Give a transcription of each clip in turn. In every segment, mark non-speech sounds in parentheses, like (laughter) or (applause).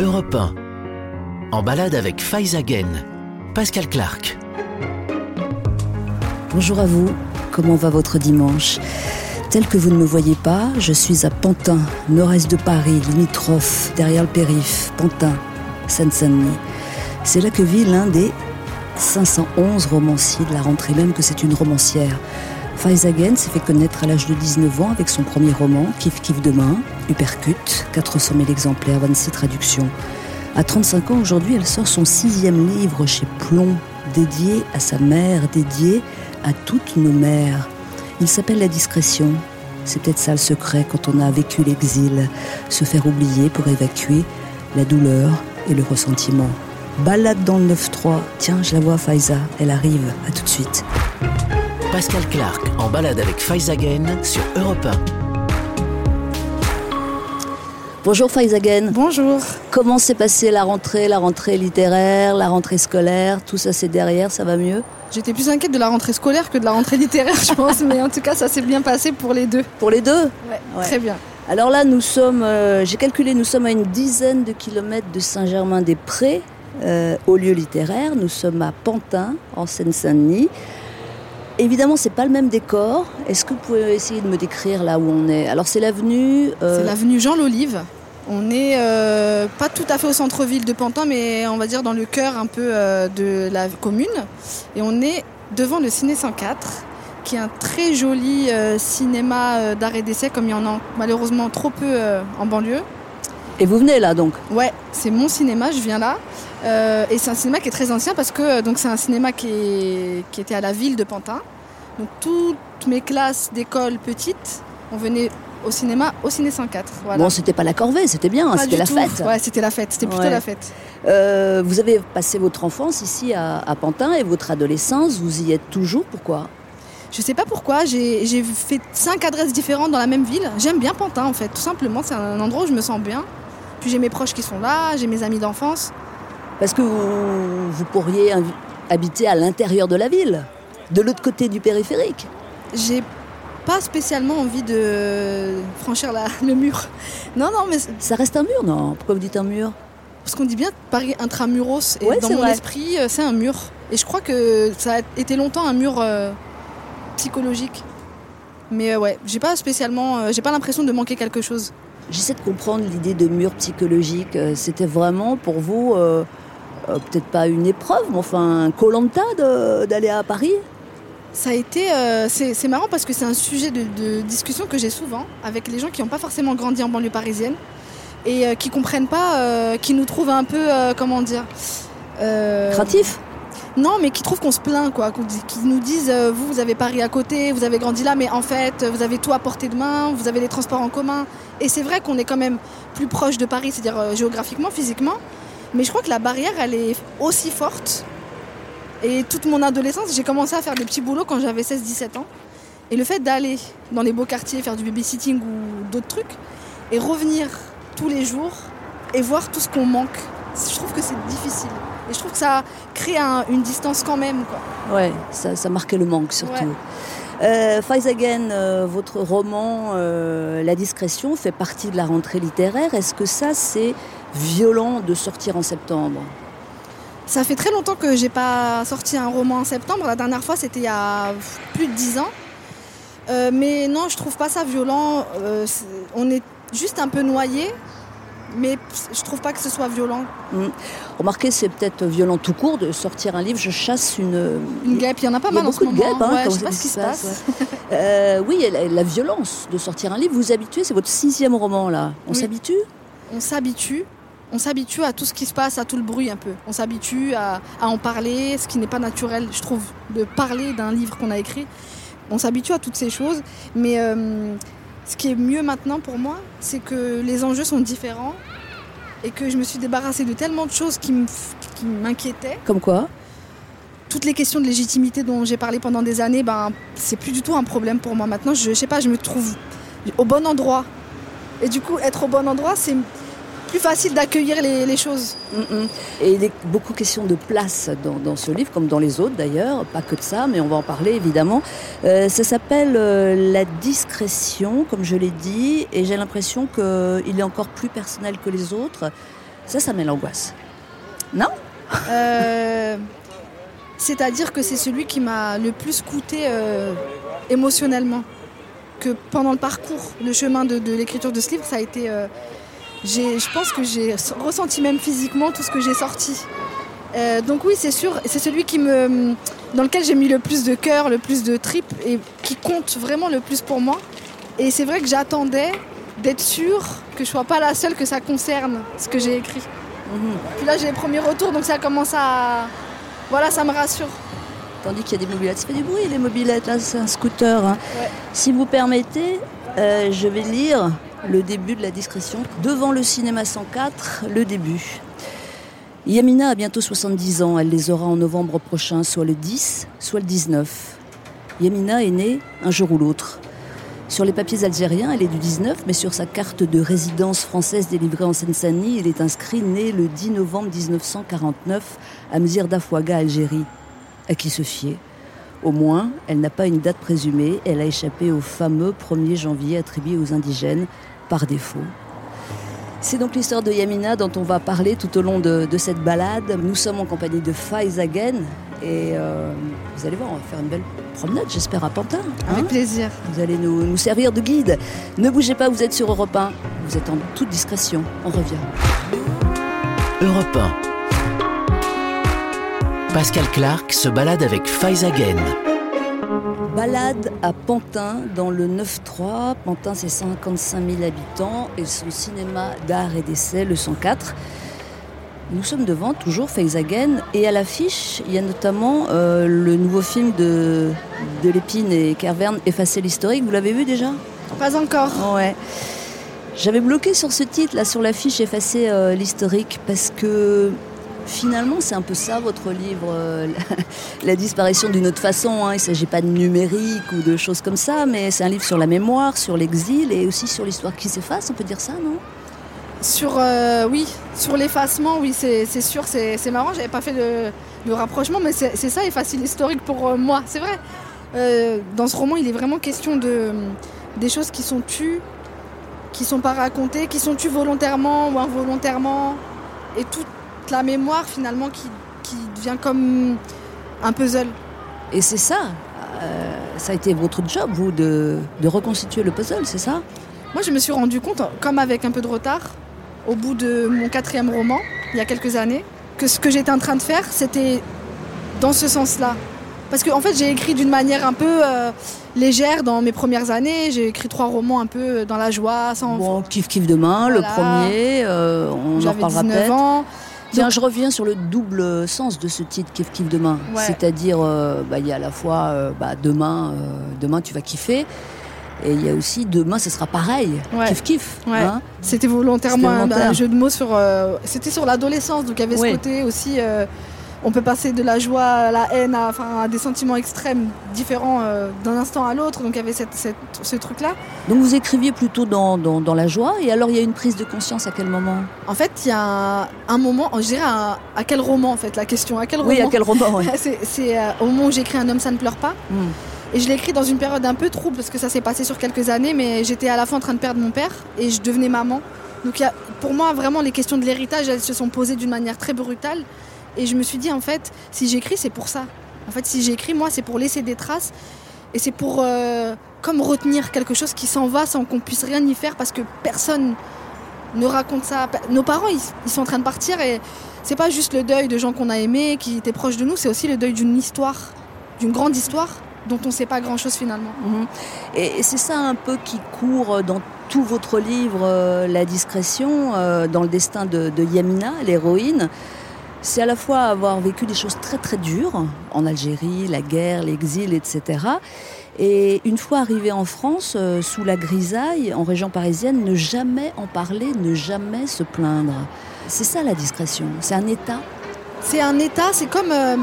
Europe 1. En balade avec Faizagen. Pascal Clark. Bonjour à vous, comment va votre dimanche? Tel que vous ne me voyez pas, je suis à Pantin, nord-est de Paris, limitrophe, derrière le périph', Pantin, Seine-Saint-Denis. C'est là que vit l'un des 511 romanciers de la rentrée, même que c'est une romancière. Faizagen s'est fait connaître à l'âge de 19 ans avec son premier roman, Kif Kif Demain, Uppercut, 400 000 exemplaires, 26 traductions. À 35 ans aujourd'hui, elle sort son sixième livre chez Plomb, dédié à sa mère, dédié à toutes nos mères. Il s'appelle La discrétion. C'est peut-être ça le secret quand on a vécu l'exil, se faire oublier pour évacuer la douleur et le ressentiment. Balade dans le 9-3. Tiens, je la vois, Faiza. Elle arrive. À tout de suite. Pascal Clark en balade avec Faizagen sur Europe 1. Bonjour Faizagen. Bonjour. Comment s'est passée la rentrée, la rentrée littéraire, la rentrée scolaire Tout ça c'est derrière, ça va mieux? J'étais plus inquiète de la rentrée scolaire que de la rentrée littéraire, je pense, mais en tout cas ça s'est bien passé pour les deux. Pour les deux? Ouais, ouais. très bien. Alors là, nous sommes, euh, j'ai calculé, nous sommes à une dizaine de kilomètres de Saint-Germain-des-Prés, euh, au lieu littéraire. Nous sommes à Pantin, en Seine-Saint-Denis. Évidemment, c'est pas le même décor. Est-ce que vous pouvez essayer de me décrire là où on est? Alors, c'est l'avenue. Euh... C'est l'avenue Jean Lolive. On n'est euh, pas tout à fait au centre-ville de Pantin, mais on va dire dans le cœur un peu euh, de la commune. Et on est devant le Ciné 104, qui est un très joli cinéma d'art et d'essai, comme il y en a malheureusement trop peu en banlieue. Et vous venez là donc Ouais, c'est mon cinéma, je viens là. Euh, et c'est un cinéma qui est très ancien parce que donc c'est un cinéma qui, est, qui, était à la ville de Pantin. Donc toutes mes classes d'école petites, on venait au cinéma, au Ciné 104. Voilà. Bon, c'était pas la corvée, c'était bien, c'était la fête. Ouais, c'était la fête, c'était plutôt la fête. Euh, vous avez passé votre enfance ici à, à Pantin et votre adolescence, vous y êtes toujours, pourquoi? Je sais pas pourquoi, j'ai fait cinq adresses différentes dans la même ville. J'aime bien Pantin en fait, tout simplement, c'est un endroit où je me sens bien. Puis j'ai mes proches qui sont là, j'ai mes amis d'enfance. Parce que vous, vous pourriez habiter à l'intérieur de la ville, de l'autre côté du périphérique. J'ai pas spécialement envie de franchir la- le mur. Non, non, mais Ça reste un mur, non? Pourquoi vous dites un mur? Parce qu'on dit bien Paris intramuros, et Ouais, dans mon vrai. esprit, euh, c'est un mur. Et je crois que ça a été longtemps un mur euh, psychologique. Mais euh, ouais, j'ai pas spécialement, euh, j'ai pas l'impression de manquer quelque chose. J'essaie de comprendre l'idée de mur psychologique. Euh, C'était vraiment pour vous, euh, euh, peut-être pas une épreuve, mais enfin un colanta d'aller à Paris? Ça a été, euh, c'est marrant parce que c'est un sujet de, de discussion que j'ai souvent avec les gens qui n'ont pas forcément grandi en banlieue parisienne et qui comprennent pas, qui nous trouvent un peu, comment dire, Craintif Non, mais qui trouvent qu'on se plaint, quoi. Qui nous disent, euh, vous, vous avez Paris à côté, vous avez grandi là, mais en fait, vous avez tout à portée de main, vous avez les transports en commun. Et c'est vrai qu'on est quand même plus proche de Paris, c'est-à-dire euh, géographiquement, physiquement. Mais je crois que la barrière, elle est aussi forte. Et toute mon adolescence, j'ai commencé à faire des petits boulots quand j'avais 16-17 ans. Et le fait d'aller dans les beaux quartiers, faire du babysitting ou d'autres trucs, et revenir tous les jours et voir tout ce qu'on manque, je trouve que c'est difficile. Et je trouve que ça crée un- une distance quand même. Quoi. Ouais, ça, ça marquait le manque surtout. Ouais. Euh, Faizagen, euh, votre roman euh, La discrétion fait partie de la rentrée littéraire. Est-ce que ça, c'est violent de sortir en septembre? Ça fait très longtemps que j'ai pas sorti un roman en septembre. La dernière fois, c'était il y a plus de 10 ans. Euh, mais non, je trouve pas ça violent. On est juste un peu noyé, mais je trouve pas que ce soit violent. Remarquez, c'est peut-être violent tout court de sortir un livre. Je chasse une. Une guêpe, il y en a pas Il y a mal en ce beaucoup de moment. guêpes, hein, Ouais, quand je sais pas ce qui se se passe. Euh, oui, la, la violence de sortir un livre. Vous vous habituez, c'est votre sixième roman là. On Oui. s'habitue? On s'habitue. On s'habitue à tout ce qui se passe, à tout le bruit un peu. On s'habitue à, à en parler, ce qui n'est pas naturel, je trouve, de parler d'un livre qu'on a écrit. On s'habitue à toutes ces choses. Mais euh, ce qui est mieux maintenant pour moi, c'est que les enjeux sont différents et que je me suis débarrassée de tellement de choses qui m'inquiétaient. Comme quoi Toutes les questions de légitimité dont j'ai parlé pendant des années, ben, c'est plus du tout un problème pour moi maintenant. Je, je sais pas, je me trouve au bon endroit. Et du coup, être au bon endroit, c'est plus facile d'accueillir les, les choses. Et il est beaucoup question de place dans, dans ce livre, comme dans les autres d'ailleurs, pas que de ça, mais on va en parler évidemment. Euh, ça s'appelle euh, La discrétion, comme je l'ai dit, et j'ai l'impression qu'il est encore plus personnel que les autres. Ça, ça met l'angoisse. Non? Euh, C'est-à-dire que c'est celui qui m'a le plus coûté émotionnellement. Que pendant le parcours, le chemin de, de l'écriture de ce livre, ça a été. Je pense que j'ai ressenti même physiquement tout ce que j'ai sorti. Euh, donc oui, c'est sûr, c'est celui qui me, dans lequel j'ai mis le plus de cœur, le plus de tripes et qui compte vraiment le plus pour moi. Et c'est vrai que j'attendais d'être sûre que je sois pas la seule que ça concerne ce que j'ai écrit. Puis là, j'ai les premiers retours, donc ça commence à, voilà, ça me rassure. Tandis qu'il y a des mobilettes. Ça fait du bruit, les mobilettes, là, c'est un scooter. hein. Ouais. Si vous permettez, euh, je vais lire le début de la discrétion. Devant le cinéma 104, le début. Yamina a bientôt 70 ans. Elle les aura en novembre prochain, soit le 10, soit le 19. Yamina est née un jour ou l'autre. Sur les papiers algériens, elle est du 19, mais sur sa carte de résidence française délivrée en Seine-Saint-Denis, il est inscrit né le 10 novembre 1949 à Mzir d'Afouaga, Algérie. À qui se fier? Au moins, elle n'a pas une date présumée, elle a échappé au fameux 1er janvier attribué aux indigènes par défaut. C'est donc l'histoire de Yamina dont on va parler tout au long de, de cette balade. Nous sommes en compagnie de Faiz Again et euh, vous allez voir, on va faire une belle promenade, j'espère, à Pantin. hein Avec plaisir. vous allez nous, nous servir de guide. Ne bougez pas, vous êtes sur Europe 1. Vous êtes en toute discrétion. On revient. Europe 1. Pascal Clark se balade avec Faizagen. Balade à Pantin dans le 9-3. Pantin, c'est 55 000 habitants et son cinéma d'art et d'essai, le 104. Nous sommes devant toujours Feizagen et à l'affiche, il y a notamment euh, le nouveau film de, de Lépine et Kerverne, Effacer l'historique. Vous l'avez vu déjà? Pas encore. Ouais. J'avais bloqué sur ce titre, là, sur l'affiche Effacer euh, l'historique, parce que finalement, c'est un peu ça, votre livre, euh, (laughs) la, disparition d'une autre façon. hein. Il ne s'agit pas de numérique ou de choses comme ça, mais c'est un livre sur la mémoire, sur l'exil et aussi sur l'histoire qui s'efface, on peut dire ça, non? Sur, euh, oui, sur l'effacement, oui, c'est sûr, c'est marrant, j'avais pas fait le rapprochement, mais c'est ça, effacer l'historique pour euh, moi, c'est vrai. Dans ce roman, il est vraiment question de, des choses qui sont tues, qui sont pas racontées, qui sont tues volontairement ou involontairement, et toute la mémoire finalement qui, qui devient comme un puzzle. Et c'est ça, euh, ça a été votre job, vous, de, de reconstituer le puzzle, c'est ça? Moi, je me suis rendu compte, comme avec un peu de retard, au bout de mon quatrième roman, il y a quelques années, que ce que j'étais en train de faire, c'était dans ce sens-là. Parce qu'en fait, j'ai écrit d'une manière un peu euh, légère dans mes premières années. J'ai écrit trois romans un peu dans la joie, sans. Bon, kiff kiff demain, le premier, euh, on en reparlera 19 peut-être. Tiens, Donc- je reviens sur le double sens de ce titre Kiff Kiff Demain? Ouais. C'est-à-dire, euh, bah, il y a à la fois euh, bah, demain, euh, demain tu vas kiffer, et il y a aussi demain ce sera pareil. Ouais. Kiff Kiff. Ouais. hein. C'était volontairement un, jeu de mots sur. euh, C'était sur l'adolescence, donc il y avait ce côté aussi. On peut passer de la joie à la haine, à, enfin, à des sentiments extrêmes différents euh, d'un instant à l'autre. Donc il y avait cette, cette- ce truc-là. Donc vous écriviez plutôt dans, dans, dans la joie, et alors il y a une prise de conscience à quel moment? En fait, il y a un, moment, je dirais à, à quel roman en fait la question, à quel Oui, roman à quel roman ouais. (laughs) C'est euh, au moment où j'écris Un homme, ça ne pleure pas. Hmm. Et je l'ai écrit dans une période un peu trouble parce que ça s'est passé sur quelques années, mais j'étais à la fois en train de perdre mon père et je devenais maman. Donc il y a- pour moi, vraiment, les questions de l'héritage, elles se sont posées d'une manière très brutale. Et je me suis dit, en fait, si j'écris, c'est pour ça. En fait, si j'écris, moi, c'est pour laisser des traces. Et c'est pour euh, comme retenir quelque chose qui s'en va sans qu'on puisse rien y faire parce que personne ne raconte ça. Nos parents, ils, sont en train de partir et c'est pas juste le deuil de gens qu'on a aimés, qui étaient proches de nous, c'est aussi le deuil d'une histoire, d'une grande histoire dont on sait pas grand chose finalement. Mhm. Et, c'est ça un peu qui court dans tout votre livre, euh, La discrétion, euh, dans le destin de, de Yamina, l'héroïne. C'est à la fois avoir vécu des choses très très dures en Algérie, la guerre, l'exil, etc. Et une fois arrivée en France, euh, sous la grisaille, en région parisienne, ne jamais en parler, ne jamais se plaindre. C'est ça la discrétion. C'est un état. C'est un état, c'est comme euh,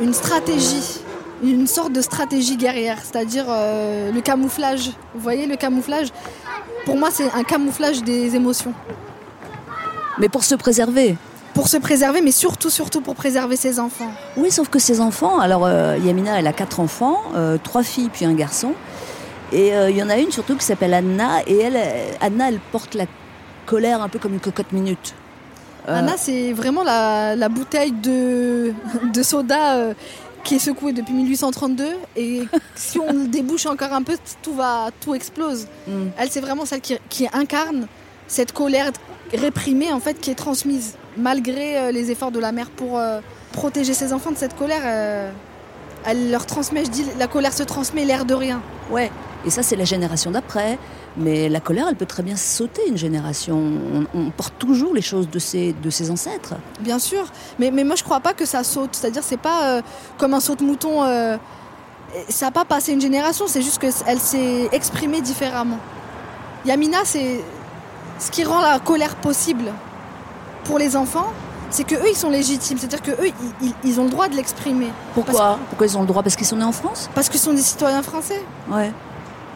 une stratégie, une sorte de stratégie guerrière, c'est-à-dire euh, le camouflage. Vous voyez le camouflage? Pour moi, c'est un camouflage des émotions. Mais pour se préserver. Pour se préserver, mais surtout, surtout pour préserver ses enfants. Oui, sauf que ses enfants, alors euh, Yamina, elle a quatre enfants, euh, trois filles puis un garçon. Et euh, il y en a une surtout qui s'appelle Anna, et elle, Anna, elle porte la colère un peu comme une cocotte minute. Anna, c'est vraiment la, la bouteille de, (laughs) de soda qui est secouée depuis 1832. Et (laughs) si on débouche encore un peu, tout, va, tout explose. Mm. Elle, c'est vraiment celle qui, qui incarne cette colère réprimée, en fait, qui est transmise. Malgré euh, les efforts de la mère pour euh, protéger ses enfants de cette colère, euh, elle leur transmet, je dis, la colère se transmet l'air de rien. Ouais, et ça c'est la génération d'après. Mais la colère, elle peut très bien sauter une génération. On, on porte toujours les choses de ses, de ses ancêtres. Bien sûr, mais, mais moi je crois pas que ça saute. C'est-à-dire c'est pas euh, comme un saut de mouton. ça n'a pas passé une génération, c'est juste qu'elle s'est exprimée différemment. Yamina, c'est ce qui rend la colère possible pour les enfants, c'est que eux ils sont légitimes. C'est-à-dire que eux ils, ont le droit de l'exprimer Pourquoi? Pourquoi ils ont le droit? Parce qu'ils sont nés en France? Parce ce sont des citoyens français. Ouais.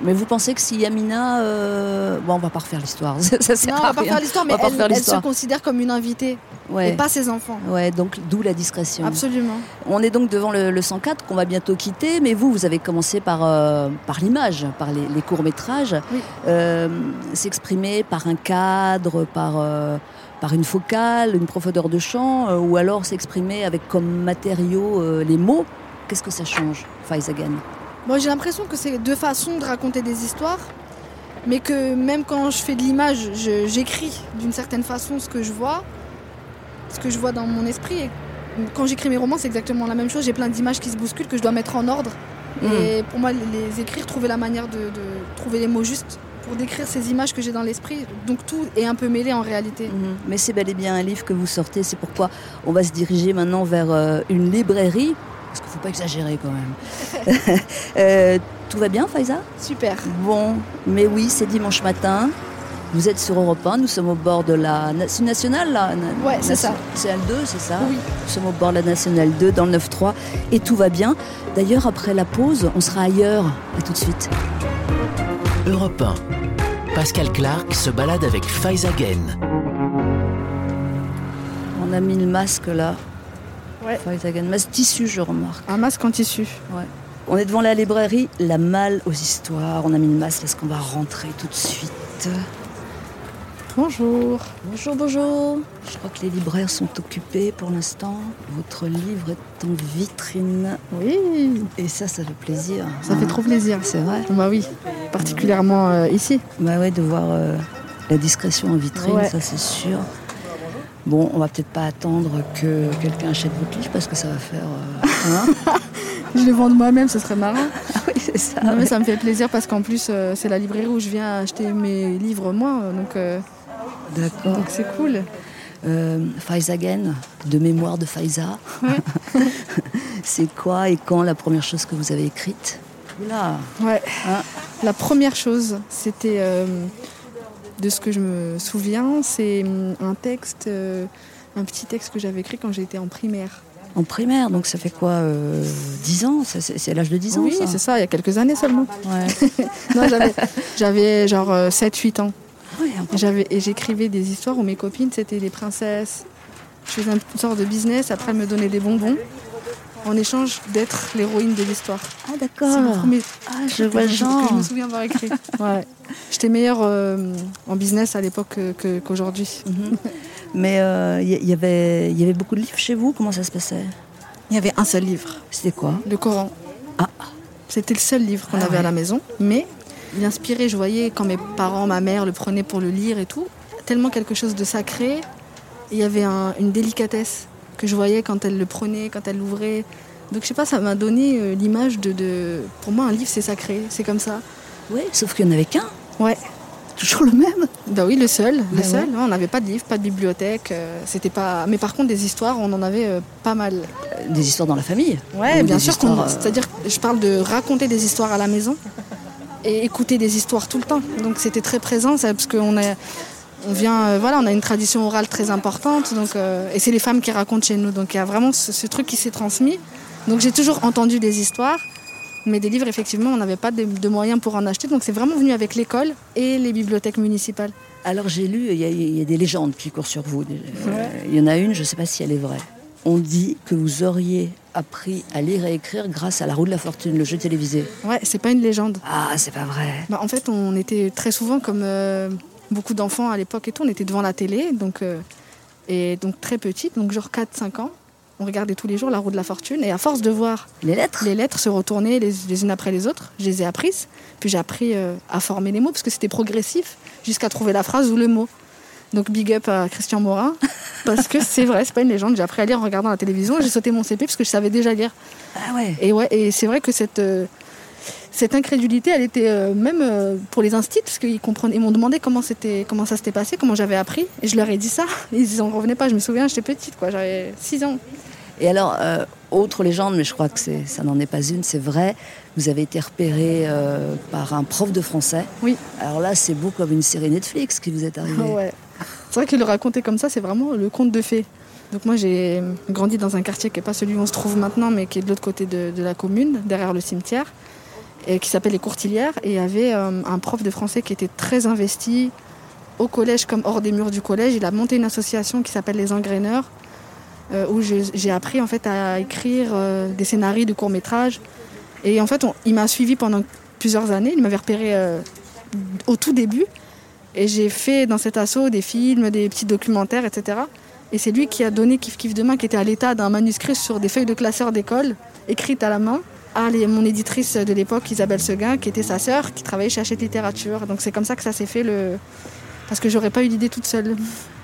Mais vous pensez que si Yamina. euh, Bon, on va pas refaire l'histoire. (laughs) ça, ça non, on va pas rien. faire l'histoire, mais elle, refaire elle se considère comme une invitée Ouais. et pas ses enfants. Ouais, donc d'où la discrétion. Absolument. On est donc devant le, le 104 qu'on va bientôt quitter, mais vous, vous avez commencé par, euh, par l'image, par les, les courts-métrages. Oui. Euh, S'exprimer par un cadre, par, euh, par une focale, une profondeur de champ, euh, ou alors s'exprimer avec comme matériau euh, les mots. Qu'est-ce que ça change, Faizagan? Moi, j'ai l'impression que c'est deux façons de raconter des histoires, mais que même quand je fais de l'image, j'écris d'une certaine façon ce que je vois, ce que je vois dans mon esprit. Et quand j'écris mes romans, c'est exactement la même chose. J'ai plein d'images qui se bousculent que je dois mettre en ordre. Mm. Et pour moi, les- les écrire, trouver la manière de, de trouver les mots justes pour décrire ces images que j'ai dans l'esprit. Donc tout est un peu mêlé en réalité. Mhm. Mais c'est bel et bien un livre que vous sortez, c'est pourquoi on va se diriger maintenant vers euh, une librairie, parce qu'il ne faut pas exagérer quand même. (laughs) Euh, tout va bien, Faiza? Super. Bon, mais oui, c'est dimanche matin. Vous êtes sur Europe 1, nous sommes au bord de la... na- C'est une nationale, là Ouais, c'est ça. C'est L 2, c'est ça? Oui. Nous sommes au bord de la nationale 2, dans le 9-3, et tout va bien. D'ailleurs, après la pause, on sera ailleurs. À tout de suite. Europe 1. Pascal Clark se balade avec Faizagen. On a mis le masque là. Ouais. Faizagan. Masque tissu, je remarque. Un masque en tissu. On est devant la librairie La Malle aux Histoires. On a mis le masque parce qu'on va rentrer tout de suite. Bonjour. Bonjour, bonjour. Je crois que les libraires sont occupés pour l'instant. Votre livre est en vitrine. Oui, Et ça, ça fait plaisir. ça hein. fait trop plaisir. C'est vrai. Bah oui, particulièrement euh, ici. Bah ouais, de voir euh, la discrétion en vitrine, Ouais. ça c'est sûr. Bon, on va peut-être pas attendre que quelqu'un achète votre livre parce que ça va faire. euh, hein (laughs) Je le vends moi-même, ce serait marrant. (laughs) ah oui, c'est ça. Non, mais ça me fait plaisir parce qu'en plus, euh, c'est la librairie où je viens acheter mes livres, moi. Donc, euh, D'accord. donc c'est cool. Euh, Faizagen, de mémoire de Faiza. (laughs) c'est quoi et quand la première chose que vous avez écrite? Oula Ouais. Hein? La première chose, c'était de ce que je me souviens, c'est hum, un texte, euh, un petit texte que j'avais écrit quand j'étais en primaire. En primaire, donc ça fait quoi euh, 10 ans? Ça, C'est l'âge de 10 ans oui, c'est ça, il y a quelques années seulement. Ouais. (laughs) Non, j'avais, genre euh, 7-8 ans. Ouais, un peu. Et j'avais- et j'écrivais des histoires où mes copines, c'était des princesses. Je faisais une sorte de business, après elles me donnaient des bonbons en échange d'être l'héroïne de l'histoire. Ah C'est mon d'accord. premier Ah, je vois le que je me souviens avoir écrit. (laughs) Ouais. J'étais meilleure euh, en business à l'époque que- que- qu'aujourd'hui. Mhm. Mais euh, il y, y avait, il y avait beaucoup de livres chez vous? Comment ça se passait? Il y avait un seul livre, C'était quoi? Le Coran. Ah. C'était le seul livre qu'on Ah avait ouais. à la maison. Mais il inspirait, je voyais quand mes parents, ma mère le prenaient pour le lire et tout. Tellement quelque chose de sacré. Il y avait un- une délicatesse que je voyais quand elle le prenait, quand elle l'ouvrait. Donc je sais pas, ça m'a donné euh, l'image de, de... Pour moi, un livre, c'est sacré. C'est comme ça. Oui, sauf qu'il n'y en avait qu'un. Ouais. Toujours le même. Bah oui, le seul, le Ah seul. Ouais, on n'avait pas de livre, pas de bibliothèque. euh, c'était pas. Mais par contre, des histoires, on en avait euh, pas mal. Des histoires dans la famille. Ouais, Ou bien sûr. qu'on- histoires, C'est-à-dire, que je parle de raconter des histoires à la maison et écouter des histoires tout le temps. Donc c'était très présent, ça, parce qu'on est, on vient, euh, voilà, on a une tradition orale très importante. Donc euh, et c'est les femmes qui racontent chez nous. Donc il y a vraiment ce, ce truc qui s'est transmis. Donc j'ai toujours entendu des histoires. Mais des livres, effectivement, on n'avait pas de, de moyens pour en acheter. Donc c'est vraiment venu avec l'école et les bibliothèques municipales. Alors j'ai lu, il y, a- il y a des légendes qui courent sur vous. Euh, Il y en a une, je ne sais pas si elle est vraie. On dit que vous auriez appris à lire et écrire grâce à La Roue de la Fortune, le jeu télévisé. Ouais, c'est pas une légende. Ah, c'est pas vrai. Bah, en fait, on était très souvent comme beaucoup d'enfants à l'époque et tout, on était devant la télé, donc euh, Et donc très petite, donc genre 4-5 ans. On regardait tous les jours la roue de la fortune. Et à force de voir Les lettres les lettres se retourner les, les unes après les autres, je les ai apprises. Puis j'ai appris euh, à former les mots parce que c'était progressif jusqu'à trouver la phrase ou le mot. Donc big up à Christian Morin (laughs) parce que c'est vrai, c'est pas une légende. J'ai appris à lire en regardant la télévision. J'ai sauté mon CP parce que je savais déjà lire. Ah ouais. Et ouais, et c'est vrai que cette euh, cette incrédulité, elle était euh, même euh, pour les instits parce qu'ils comprenaient, ils m'ont demandé comment c'était, comment ça s'était passé, comment j'avais appris. Et je leur ai dit ça. (laughs) Ils en revenaient pas. Je me souviens, j'étais petite, quoi. J'avais 6 ans. Et alors, euh, autre légende, mais je crois que ça n'en est pas une, c'est vrai, vous avez été repéré par un prof de français. Oui. Alors là, c'est beau comme une série Netflix qui vous est arrivée. Ouais. C'est vrai qu'il le racontait comme ça, c'est vraiment le conte de fées. Donc moi j'ai grandi dans un quartier qui n'est pas celui où on se trouve maintenant, mais qui est de l'autre côté de, de la commune, derrière le cimetière, et qui s'appelle les Courtilières. Et il y avait euh, un prof de français qui était très investi au collège comme hors des murs du collège. Il a monté une association qui s'appelle les Engraineurs, euh, où j'ai appris en fait à écrire euh, des scénarios de courts métrages. Et en fait, il m'a suivi pendant plusieurs années. Il m'avait repéré euh, au tout début. Et j'ai fait dans cet assaut des films, des petits documentaires, etc. Et c'est lui qui a donné Kif Kif Demain, qui était à l'état d'un manuscrit sur des feuilles de classeurs d'école, écrites à la main, à les- mon éditrice de l'époque, Isabelle Seguin, qui était sa sœur, qui travaillait chez Hachette Littérature. Donc c'est comme ça que ça s'est fait, le... parce que j'aurais pas eu l'idée toute seule.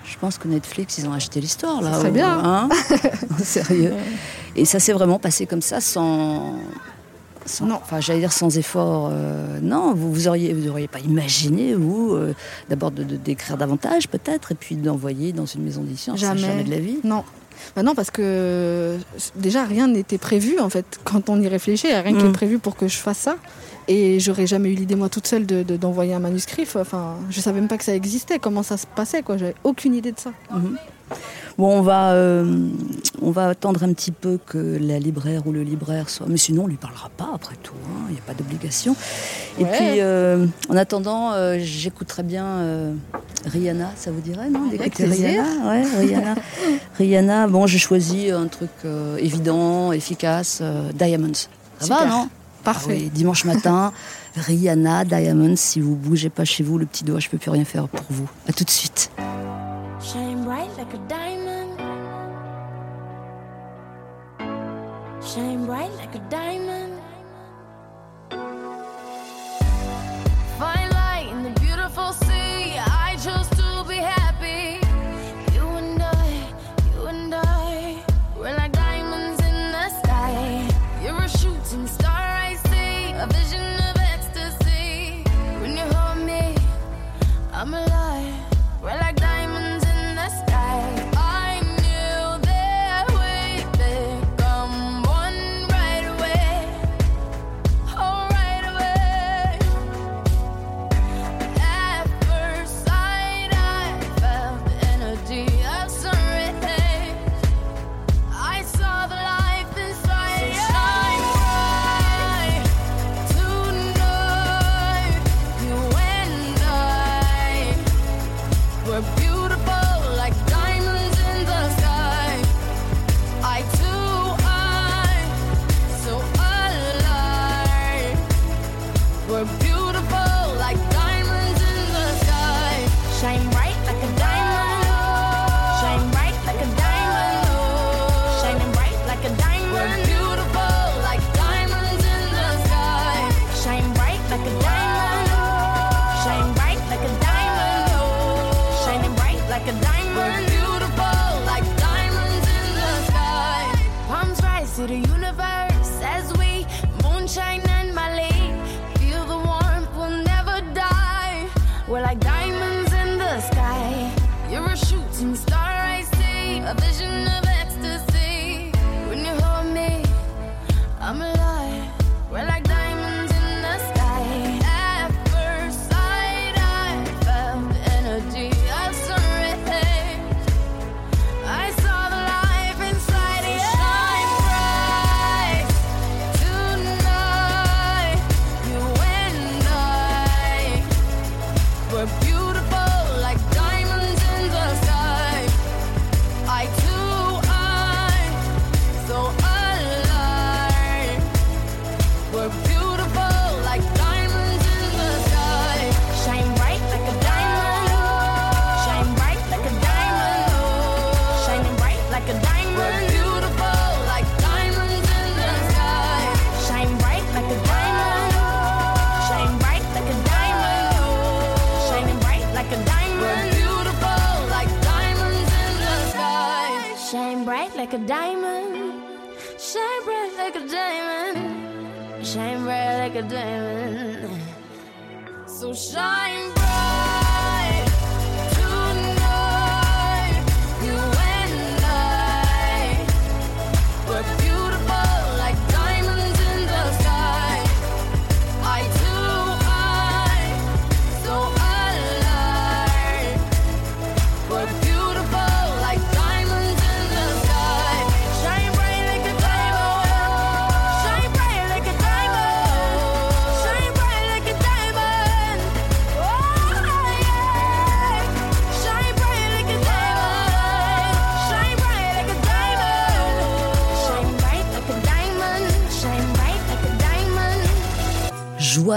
Je pense que Netflix, ils ont acheté l'histoire là. Ou- bien. hein (laughs) Sérieux. Et ça s'est vraiment passé comme ça, sans. sans- Non. Enfin, j'allais dire sans effort. euh, non, vous vous auriez, vous auriez pas imaginé, vous, euh, d'abord de, d'écrire davantage peut-être, et puis d'envoyer dans une maison d'édition. Jamais. jamais de la vie. Non. Bah non, parce que euh, déjà rien n'était prévu en fait. Quand on y réfléchit, il n'y a rien qui Mm. est prévu pour que je fasse ça. Et j'aurais jamais eu l'idée moi toute seule de, de- d'envoyer un manuscrit. Enfin, je savais même pas que ça existait, comment ça se passait. Quoi, j'avais aucune idée de ça. Bon, on va, euh, on va attendre un petit peu que la libraire ou le libraire soit. Mais sinon, on lui parlera pas après tout. hein, Il n'y a pas d'obligation. Et puis, euh, en attendant, euh, j'écouterai bien euh, Rihanna. Ça vous dirait, non? Avec d'écouter. Rihanna, ouais, Rihanna. (laughs) Rihanna. Bon, j'ai choisi un truc évident, efficace. Diamonds. Ça va, non? Parfait. Ah oui, dimanche matin, (laughs) Rihanna, Diamonds. Si vous bougez pas chez vous, le petit doigt, je peux plus rien faire pour vous. À tout de suite. Shine bright like a diamond. Shine bright like a diamond.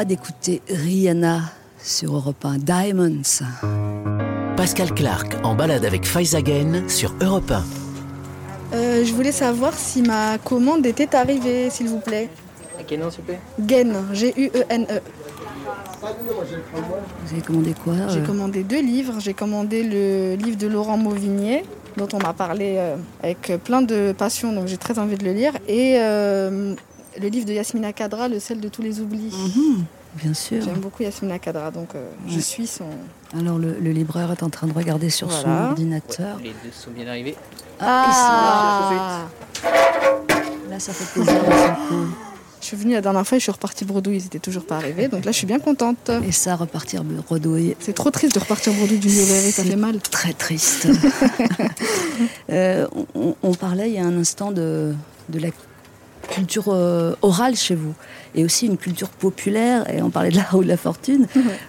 D'écouter Rihanna sur Europe 1 Diamonds. Pascal Clark en balade avec Faizagen sur Europe 1. Euh, je voulais savoir si ma commande était arrivée, s'il vous plaît. À quel nom, s'il vous plaît? Gen, G-U-E-N-E. Vous avez commandé quoi J'ai euh, commandé deux livres. J'ai commandé le livre de Laurent Mauvigné, dont on m'a parlé euh, avec plein de passion, donc j'ai très envie de le lire. Et euh, le livre de Yasmina Kadra, Le sel de tous les oublis. Mhm, Bien sûr. J'aime beaucoup Yasmina Kadra, donc euh, je Ouais. suis son. Alors le, le libraire est en train de regarder sur son ordinateur. Les deux sont bien arrivés. Ah ici, là ça fait plaisir. Je suis venue la dernière fois et je suis repartie bredouille, ils n'étaient toujours pas arrivés, donc là je suis bien contente. Et ça, repartir bredouille. C'est trop triste de repartir bredouille d'une librairie, ça fait mal. Très triste. (laughs) Euh, on, on parlait il y a un instant de, de la culture euh, orale chez vous et aussi une culture populaire et on parlait de la roue de la fortune.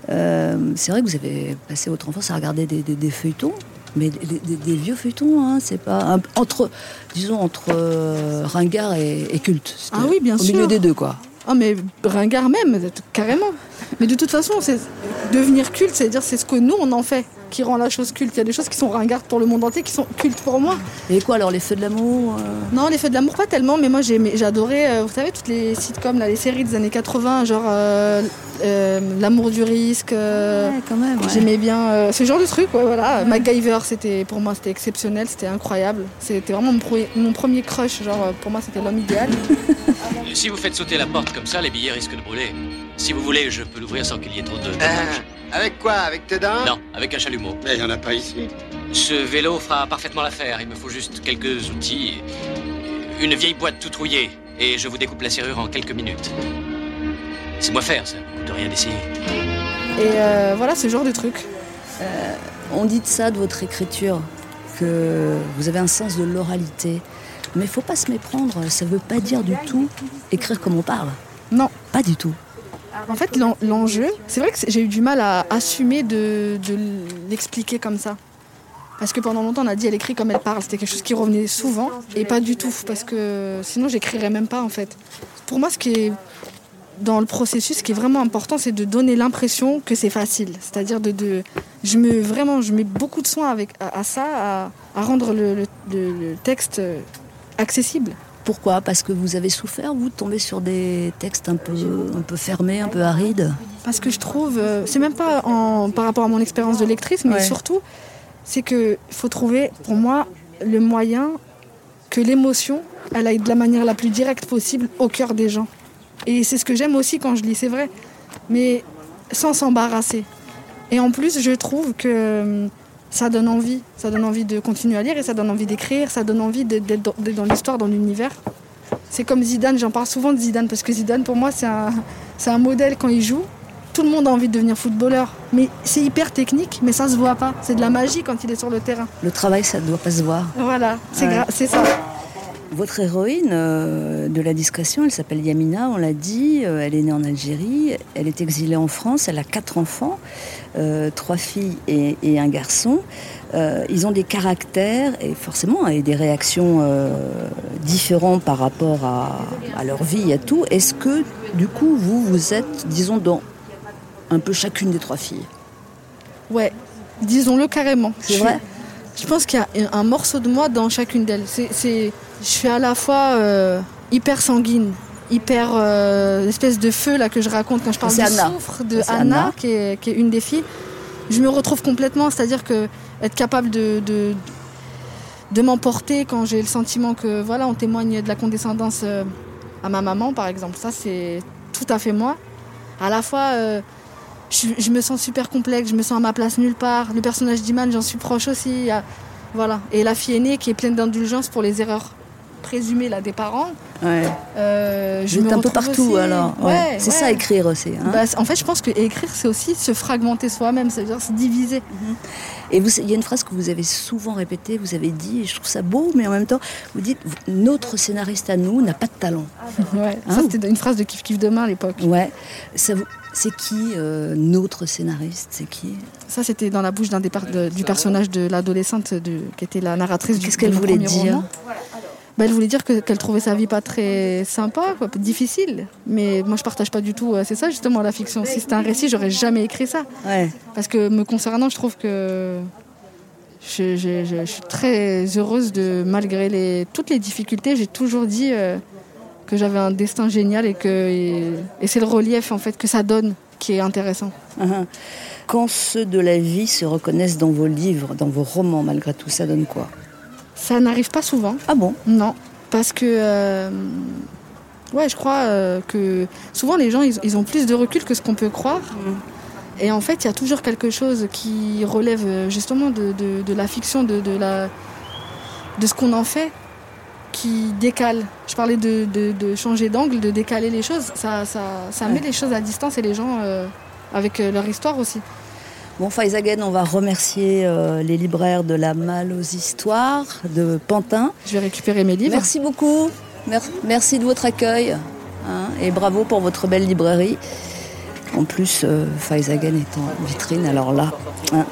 Euh, c'est vrai que vous avez passé votre enfance à regarder des, des- des feuilletons, mais des, vieux feuilletons, hein, c'est pas un- entre, disons entre euh, ringard et, et culte. Ah oui, bien au sûr. milieu des deux quoi. Ah mais ringard même, carrément. Mais de toute façon, c'est devenir culte, c'est-à-dire c'est ce que nous on en fait qui rend la chose culte. Il y a des choses qui sont ringardes pour le monde entier qui sont cultes pour moi. Et quoi alors les feux de l'amour euh, Non, les feux de l'amour pas tellement, mais moi j'ai j'adorais, euh, vous savez, toutes les sitcoms, là, les séries des années 80, genre euh, L'amour du risque. Ouais, quand même. ouais. J'aimais bien ce genre de truc, ouais, voilà. MacGyver, c'était pour moi c'était exceptionnel, c'était incroyable. C'était vraiment mon, mon premier crush, genre pour moi c'était l'homme idéal. (laughs) Si vous faites sauter la porte comme ça, les billets risquent de brûler. Si vous voulez, je peux l'ouvrir sans qu'il y ait trop de dommages. Ah, avec quoi? Avec tes dents? Non, avec un chalumeau. Mais il n'y en a pas ici. Ce vélo fera parfaitement l'affaire. Il me faut juste quelques outils. Une vieille boîte tout rouillée. Et je vous découpe la serrure en quelques minutes. C'est moi faire, ça ne coûte rien d'essayer. Et euh, voilà ce genre de truc. On dit de ça de votre écriture que vous avez un sens de l'oralité. Mais faut pas se méprendre, ça veut pas dire du tout écrire comme on parle. Non, Pas du tout. En fait, l'en- l'enjeu, c'est vrai que j'ai eu du mal à assumer de, de l'expliquer comme ça. Parce que pendant longtemps, on a dit elle écrit comme elle parle. C'était quelque chose qui revenait souvent et pas du tout. Parce que sinon, j'écrirais même pas en fait. Pour moi, ce qui est dans le processus, ce qui est vraiment important, c'est de donner l'impression que c'est facile. C'est-à-dire de, de- je me vraiment, je mets beaucoup de soin avec à, à ça, à, à rendre le, le- le- le texte accessible. Pourquoi? Parce que vous avez souffert, vous, de tomber sur des textes un peu, un peu fermés, un peu arides? Parce que je trouve, euh, c'est même pas en, par rapport à mon expérience de lectrice, mais Ouais. surtout, c'est qu'il faut trouver, pour moi, le moyen que l'émotion, elle aille de la manière la plus directe possible au cœur des gens. Et c'est ce que j'aime aussi quand je lis, c'est vrai, mais sans s'embarrasser. Et en plus, je trouve que euh, ça donne envie, ça donne envie de continuer à lire et ça donne envie d'écrire, ça donne envie d'être dans, l'histoire, dans l'univers. C'est comme Zidane, j'en parle souvent de Zidane parce que Zidane, pour moi, c'est un, modèle quand il joue. Tout le monde a envie de devenir footballeur, mais c'est hyper technique, mais ça se voit pas. C'est de la magie quand il est sur le terrain. Le travail, ça ne doit pas se voir. Voilà, c'est Ouais. gra- c'est ça. Votre héroïne euh, de la discrétion, elle s'appelle Yamina, on l'a dit, euh, elle est née en Algérie, elle est exilée en France, elle a quatre enfants, euh, trois filles et, et un garçon. Ils ont des caractères et forcément et des réactions différentes par rapport à, à leur vie et à tout. Est-ce que du coup vous, vous êtes, disons, dans un peu chacune des trois filles? Ouais, disons-le carrément. C'est vrai? Je pense qu'il y a un morceau de moi dans chacune d'elles. C'est, je suis à la fois euh, hyper sanguine, hyper euh, espèce de feu là que je raconte quand je parle du Anna. soufre de Anna, Anna. Qui, est, qui est une des filles. je me retrouve complètement, c'est-à-dire que être capable de, de, de m'emporter quand j'ai le sentiment que voilà, on témoigne de la condescendance euh, à ma maman, par exemple. Ça, c'est tout à fait moi. À la fois, euh, je, je me sens super complexe, je me sens à ma place nulle part. Le personnage d'Iman, j'en suis proche aussi. Voilà. Et la fille aînée qui est pleine d'indulgence pour les erreurs présumées là, des parents. Ouais. Euh, je me un peu partout aussi. alors. Ouais. Ouais, c'est ouais. ça écrire aussi. hein. Bah, en fait, je pense que écrire, c'est aussi se fragmenter soi-même, c'est-à-dire se diviser. Et vous, il y a une phrase que vous avez souvent répétée, vous avez dit, et je trouve ça beau, mais en même temps, vous dites notre scénariste à nous n'a pas de talent. Ouais. Hein Ça, c'était une phrase de Kif Kif Demain à l'époque. Ouais. Ça vous- C'est qui euh, notre scénariste? C'est qui? Ça, c'était dans la bouche d'un des par- de- du personnage de l'adolescente qui était la narratrice du Qu'est-ce qu'elle voulait dire? Bah, Elle voulait dire que- qu'elle trouvait sa vie pas très sympa, quoi, difficile. Mais moi, je partage pas du tout. euh, C'est ça, justement, la fiction. Si c'était un récit, j'aurais jamais écrit ça. Ouais. Parce que me concernant, je trouve que je, je- je- je suis très heureuse de, malgré les, toutes les difficultés, j'ai toujours dit euh, que j'avais un destin génial et que et, et c'est le relief en fait que ça donne qui est intéressant. Uhum. Quand ceux de la vie se reconnaissent dans vos livres, dans vos romans, malgré tout, ça donne quoi? Ça n'arrive pas souvent. Ah bon? Non, parce que euh, ouais, je crois euh, que souvent les gens ils, ils ont plus de recul que ce qu'on peut croire. Et en fait, il y a toujours quelque chose qui relève euh, justement de, de- de la fiction, de, de la, de ce qu'on en fait, qui décale. Je parlais de, de- de changer d'angle, de décaler les choses. Ça, ça, ça met les choses à distance et les gens euh, avec euh, leur histoire aussi. Bon, Faizagen, on va remercier euh, les libraires de la Malle aux Histoires, de Pantin. Je vais récupérer mes livres. Merci beaucoup. Mer- Merci de votre accueil. hein, et bravo pour votre belle librairie. En plus, euh, est en vitrine, alors là, hein,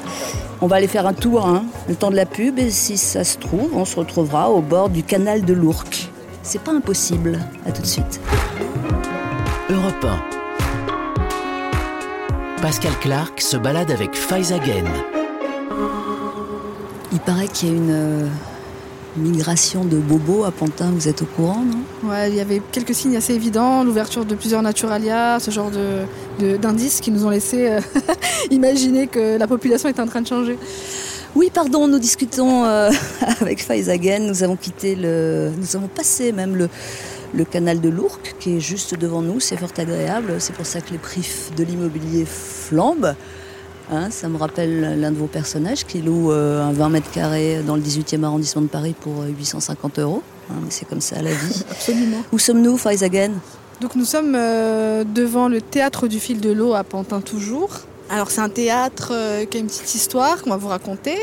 on va aller faire un tour, hein, le temps de la pub, et si ça se trouve, on se retrouvera au bord du canal de l'Ourcq. C'est pas impossible. À tout de suite. Europe 1. Pascal Clark se balade avec Faizagen. Il paraît qu'il y a une euh, migration de bobos à Pantin, vous êtes au courant, non? Ouais, il y avait quelques signes assez évidents, l'ouverture de plusieurs naturalia, ce genre de, de- d'indices qui nous ont laissé euh, (laughs) imaginer que la population est en train de changer. Oui, pardon, nous discutons euh, (laughs) avec Faizagen. Nous avons quitté le. Nous avons passé même le, le canal de l'Ourcq qui est juste devant nous. C'est fort agréable. C'est pour ça que les prix de l'immobilier flambent. Hein, ça me rappelle l'un de vos personnages qui loue euh, un 20 mètres carrés dans le 18e arrondissement de Paris pour euh, 850 euros. Hein, mais c'est comme ça la vie. (laughs) Absolument. Où sommes-nous, Faizagen? Donc nous sommes euh, devant le théâtre du fil de l'eau à Pantin toujours. Alors c'est un théâtre euh, qui a une petite histoire qu'on va vous raconter.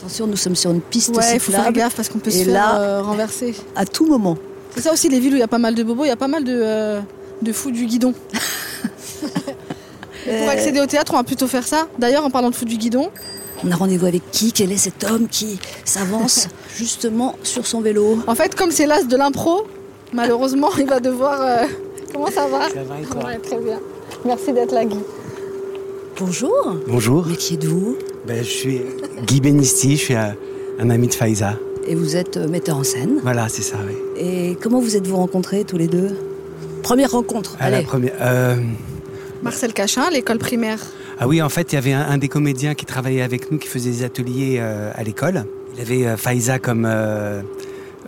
Attention, nous sommes sur une piste Ouais, il faut faire gaffe parce qu'on peut se faire là- euh, renverser. à tout moment. C'est ça aussi les villes où il y a pas mal de bobos, il y a pas mal de, euh, de fous du guidon. (laughs) Et pour Euh, accéder au théâtre, on va plutôt faire ça. D'ailleurs, en parlant de fous du guidon, On a rendez-vous avec qui? Quel est cet homme qui s'avance (laughs) justement sur son vélo? En fait, comme c'est l'as de l'impro, malheureusement, (laughs) il va devoir. euh, Comment ça va? Ça va et toi? Ouais, Très bien. Merci d'être là, Guy. Bonjour Bonjour, Mais qui êtes-vous? Ben, je suis Guy Benisti, je suis un, un ami de Faiza. Et vous êtes euh, metteur en scène? Voilà, c'est ça, oui. Et comment vous êtes-vous rencontrés tous les deux? Première rencontre, À la allez. première, euh, Marcel Cachin, l'école primaire. ah oui, en fait, il y avait un, des comédiens qui travaillait avec nous, qui faisait des ateliers euh, à l'école. Il avait euh, Faiza comme,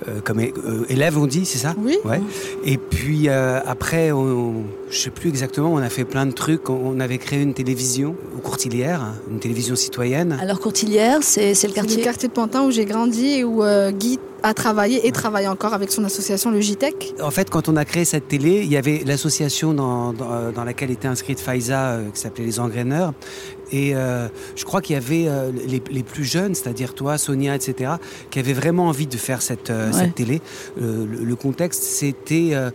euh, comme euh, élève, on dit, c'est ça? Oui. Ouais. Et puis euh, après, on, je sais plus exactement, on a fait plein de trucs. On, on avait créé une télévision aux Courtilières, une télévision citoyenne. Alors Courtilière, c'est le C'est quartier le quartier de Pantin où j'ai grandi et où euh, Guy a travaillé et travaille encore avec son association le JTEC. En fait, quand on a créé cette télé, il y avait l'association dans, dans, dans laquelle était inscrite Faiza, euh, qui s'appelait Les Engraineurs. Et euh, je crois qu'il y avait euh, les, les plus jeunes, c'est-à-dire toi, Sonia, etc., qui avaient vraiment envie de faire cette, euh, Ouais. cette télé. Euh, le, le contexte, c'était euh,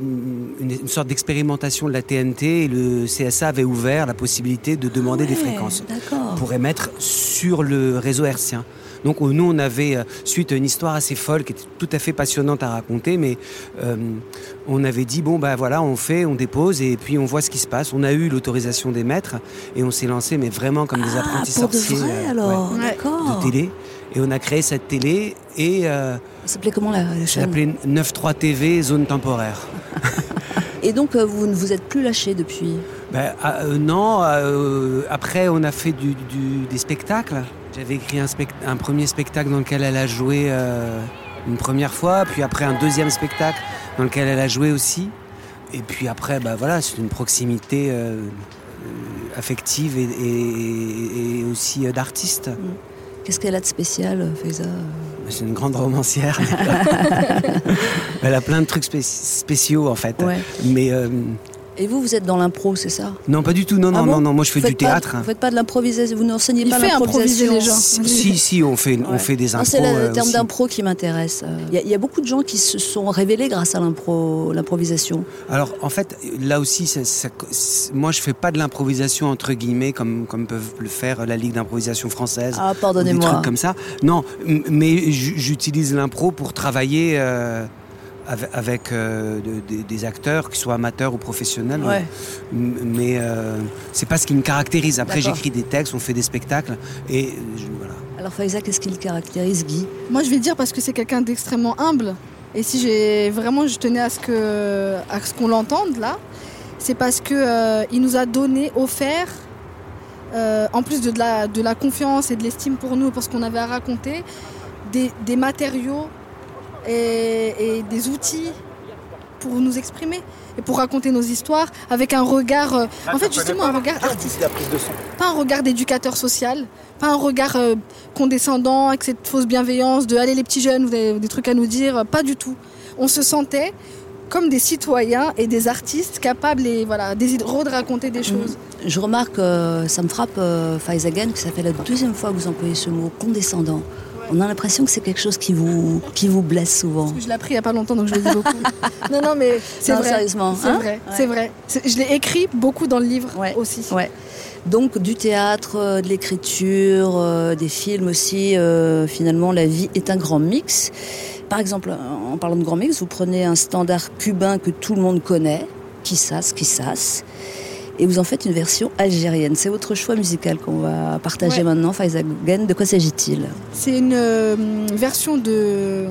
une, une sorte d'expérimentation de la TNT et le CSA avait ouvert la possibilité de demander des fréquences pour émettre sur le réseau hertzien. Donc euh, nous, on avait, euh, suite à une histoire assez folle qui était tout à fait passionnante à raconter, mais euh, on avait dit, bon, bah voilà, on fait, on dépose et puis on voit ce qui se passe. On a eu l'autorisation d'émettre et on s'est lancé, mais vraiment comme des Ah, apprentis pour de sorciers vrai euh, alors, Ouais. d'accord. de télé. Et on a créé cette télé et euh, Ça s'appelait comment la, la ça chaîne s'appelait 9.3 TV, zone temporaire. (laughs) Et donc vous ne vous êtes plus lâché depuis? Ben, ah, euh, non, euh, après on a fait du, du- des spectacles. J'avais écrit un, premier spectacle dans lequel elle a joué euh, une première fois, puis après un deuxième spectacle dans lequel elle a joué aussi. Et puis après, bah voilà, c'est une proximité euh, euh, affective et, et- et aussi euh, d'artiste. Qu'est-ce qu'elle a de spécial, Faiza C'est une grande romancière. (laughs) elle a plein de trucs spé- spéciaux en fait. Ouais. Mais Et vous, vous êtes dans l'impro, c'est ça? Non, pas du tout. Non, non, Ah bon non, non. Moi, je fais du faites pas- théâtre. Vous faites pas de l'improvisation, vous n'enseignez pas l'improvisation. improviser les gens. Si, si, on fait, on fait des Non, impros. c'est le euh, terme d'impro qui m'intéresse. Euh, Il y, a- il y a beaucoup de gens qui se sont révélés grâce à l'impro, l'improvisation. Alors, en fait, là aussi, ça- ça- c'est- moi, je fais pas de l'improvisation entre guillemets comme comme peuvent le faire la Ligue d'improvisation française. Ah, ou des pardonnez-moi. trucs comme ça. Non, mais j'utilise l'impro pour travailler euh, avec euh, de- de- des acteurs, qu'ils soient amateurs ou professionnels. Ouais. Mais euh, c'est pas ce qui me caractérise. Après, j'écris des textes, on fait des spectacles, et euh, je- voilà. Alors Faiza, qu'est-ce qui le caractérise, Guy? Moi, je vais dire parce que c'est quelqu'un d'extrêmement humble. Et si j'ai vraiment, je tenais à ce que, à ce qu'on l'entende là, c'est parce que euh, il nous a donné, offert, euh, en plus de, de la, de la confiance et de l'estime pour nous, pour ce qu'on avait à raconter, des, des matériaux et, et des outils pour nous exprimer et pour raconter nos histoires avec un regard, euh, en fait justement un regard artistique pas un regard d'éducateur social, pas un regard euh, condescendant avec cette fausse bienveillance de allez les petits jeunes, vous avez des trucs à nous dire, pas du tout. On se sentait comme des citoyens et des artistes capables et voilà, désireux de raconter des choses. Je remarque, euh, ça me frappe, euh, Faiza Gan, que ça fait la deuxième fois que vous employez ce mot condescendant. On a l'impression que c'est quelque chose qui vous, qui vous blesse souvent. Je l'ai appris il n'y a pas longtemps donc je le dis beaucoup. (laughs) non non mais c'est vrai. sérieusement, C'est hein vrai, Ouais. c'est vrai. Je l'ai écrit beaucoup dans le livre Ouais. aussi. Ouais. Donc du théâtre, euh, de l'écriture, euh, des films aussi. euh, finalement, la vie est un grand mix. Par exemple, en parlant de grand mix, vous prenez un standard cubain que tout le monde connaît, Kissas, Kissas, et vous en faites une version algérienne. C'est votre choix musical qu'on va partager Ouais. maintenant, Faiza Gen. De quoi s'agit-il? C'est une euh, version de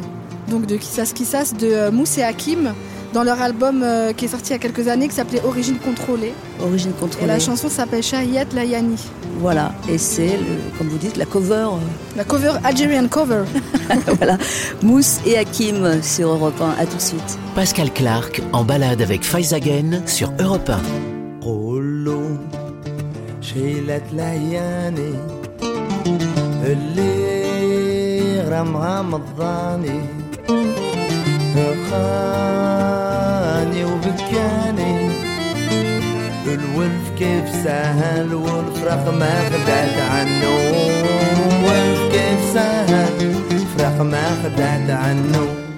donc de Kissas Kissas de euh, Mousse et Hakim dans leur album euh, qui est sorti il y a quelques années qui s'appelait Origine contrôlée. Origine Et contrôlée. la chanson s'appelle Shahiyat Layani. Voilà, et c'est, comme vous dites, la cover. La cover Algerian cover. (laughs) voilà, Mousse et Hakim sur Europe 1. À tout de suite. Pascal Clark en balade avec Faizagen sur Europe 1. قولوا شيلت لياني اللي غرامها مضاني خاني وبكاني. الولف كيف سهل والفرق ما خدعت عنه. والف كيف سهل فرق ما خدعت عنه.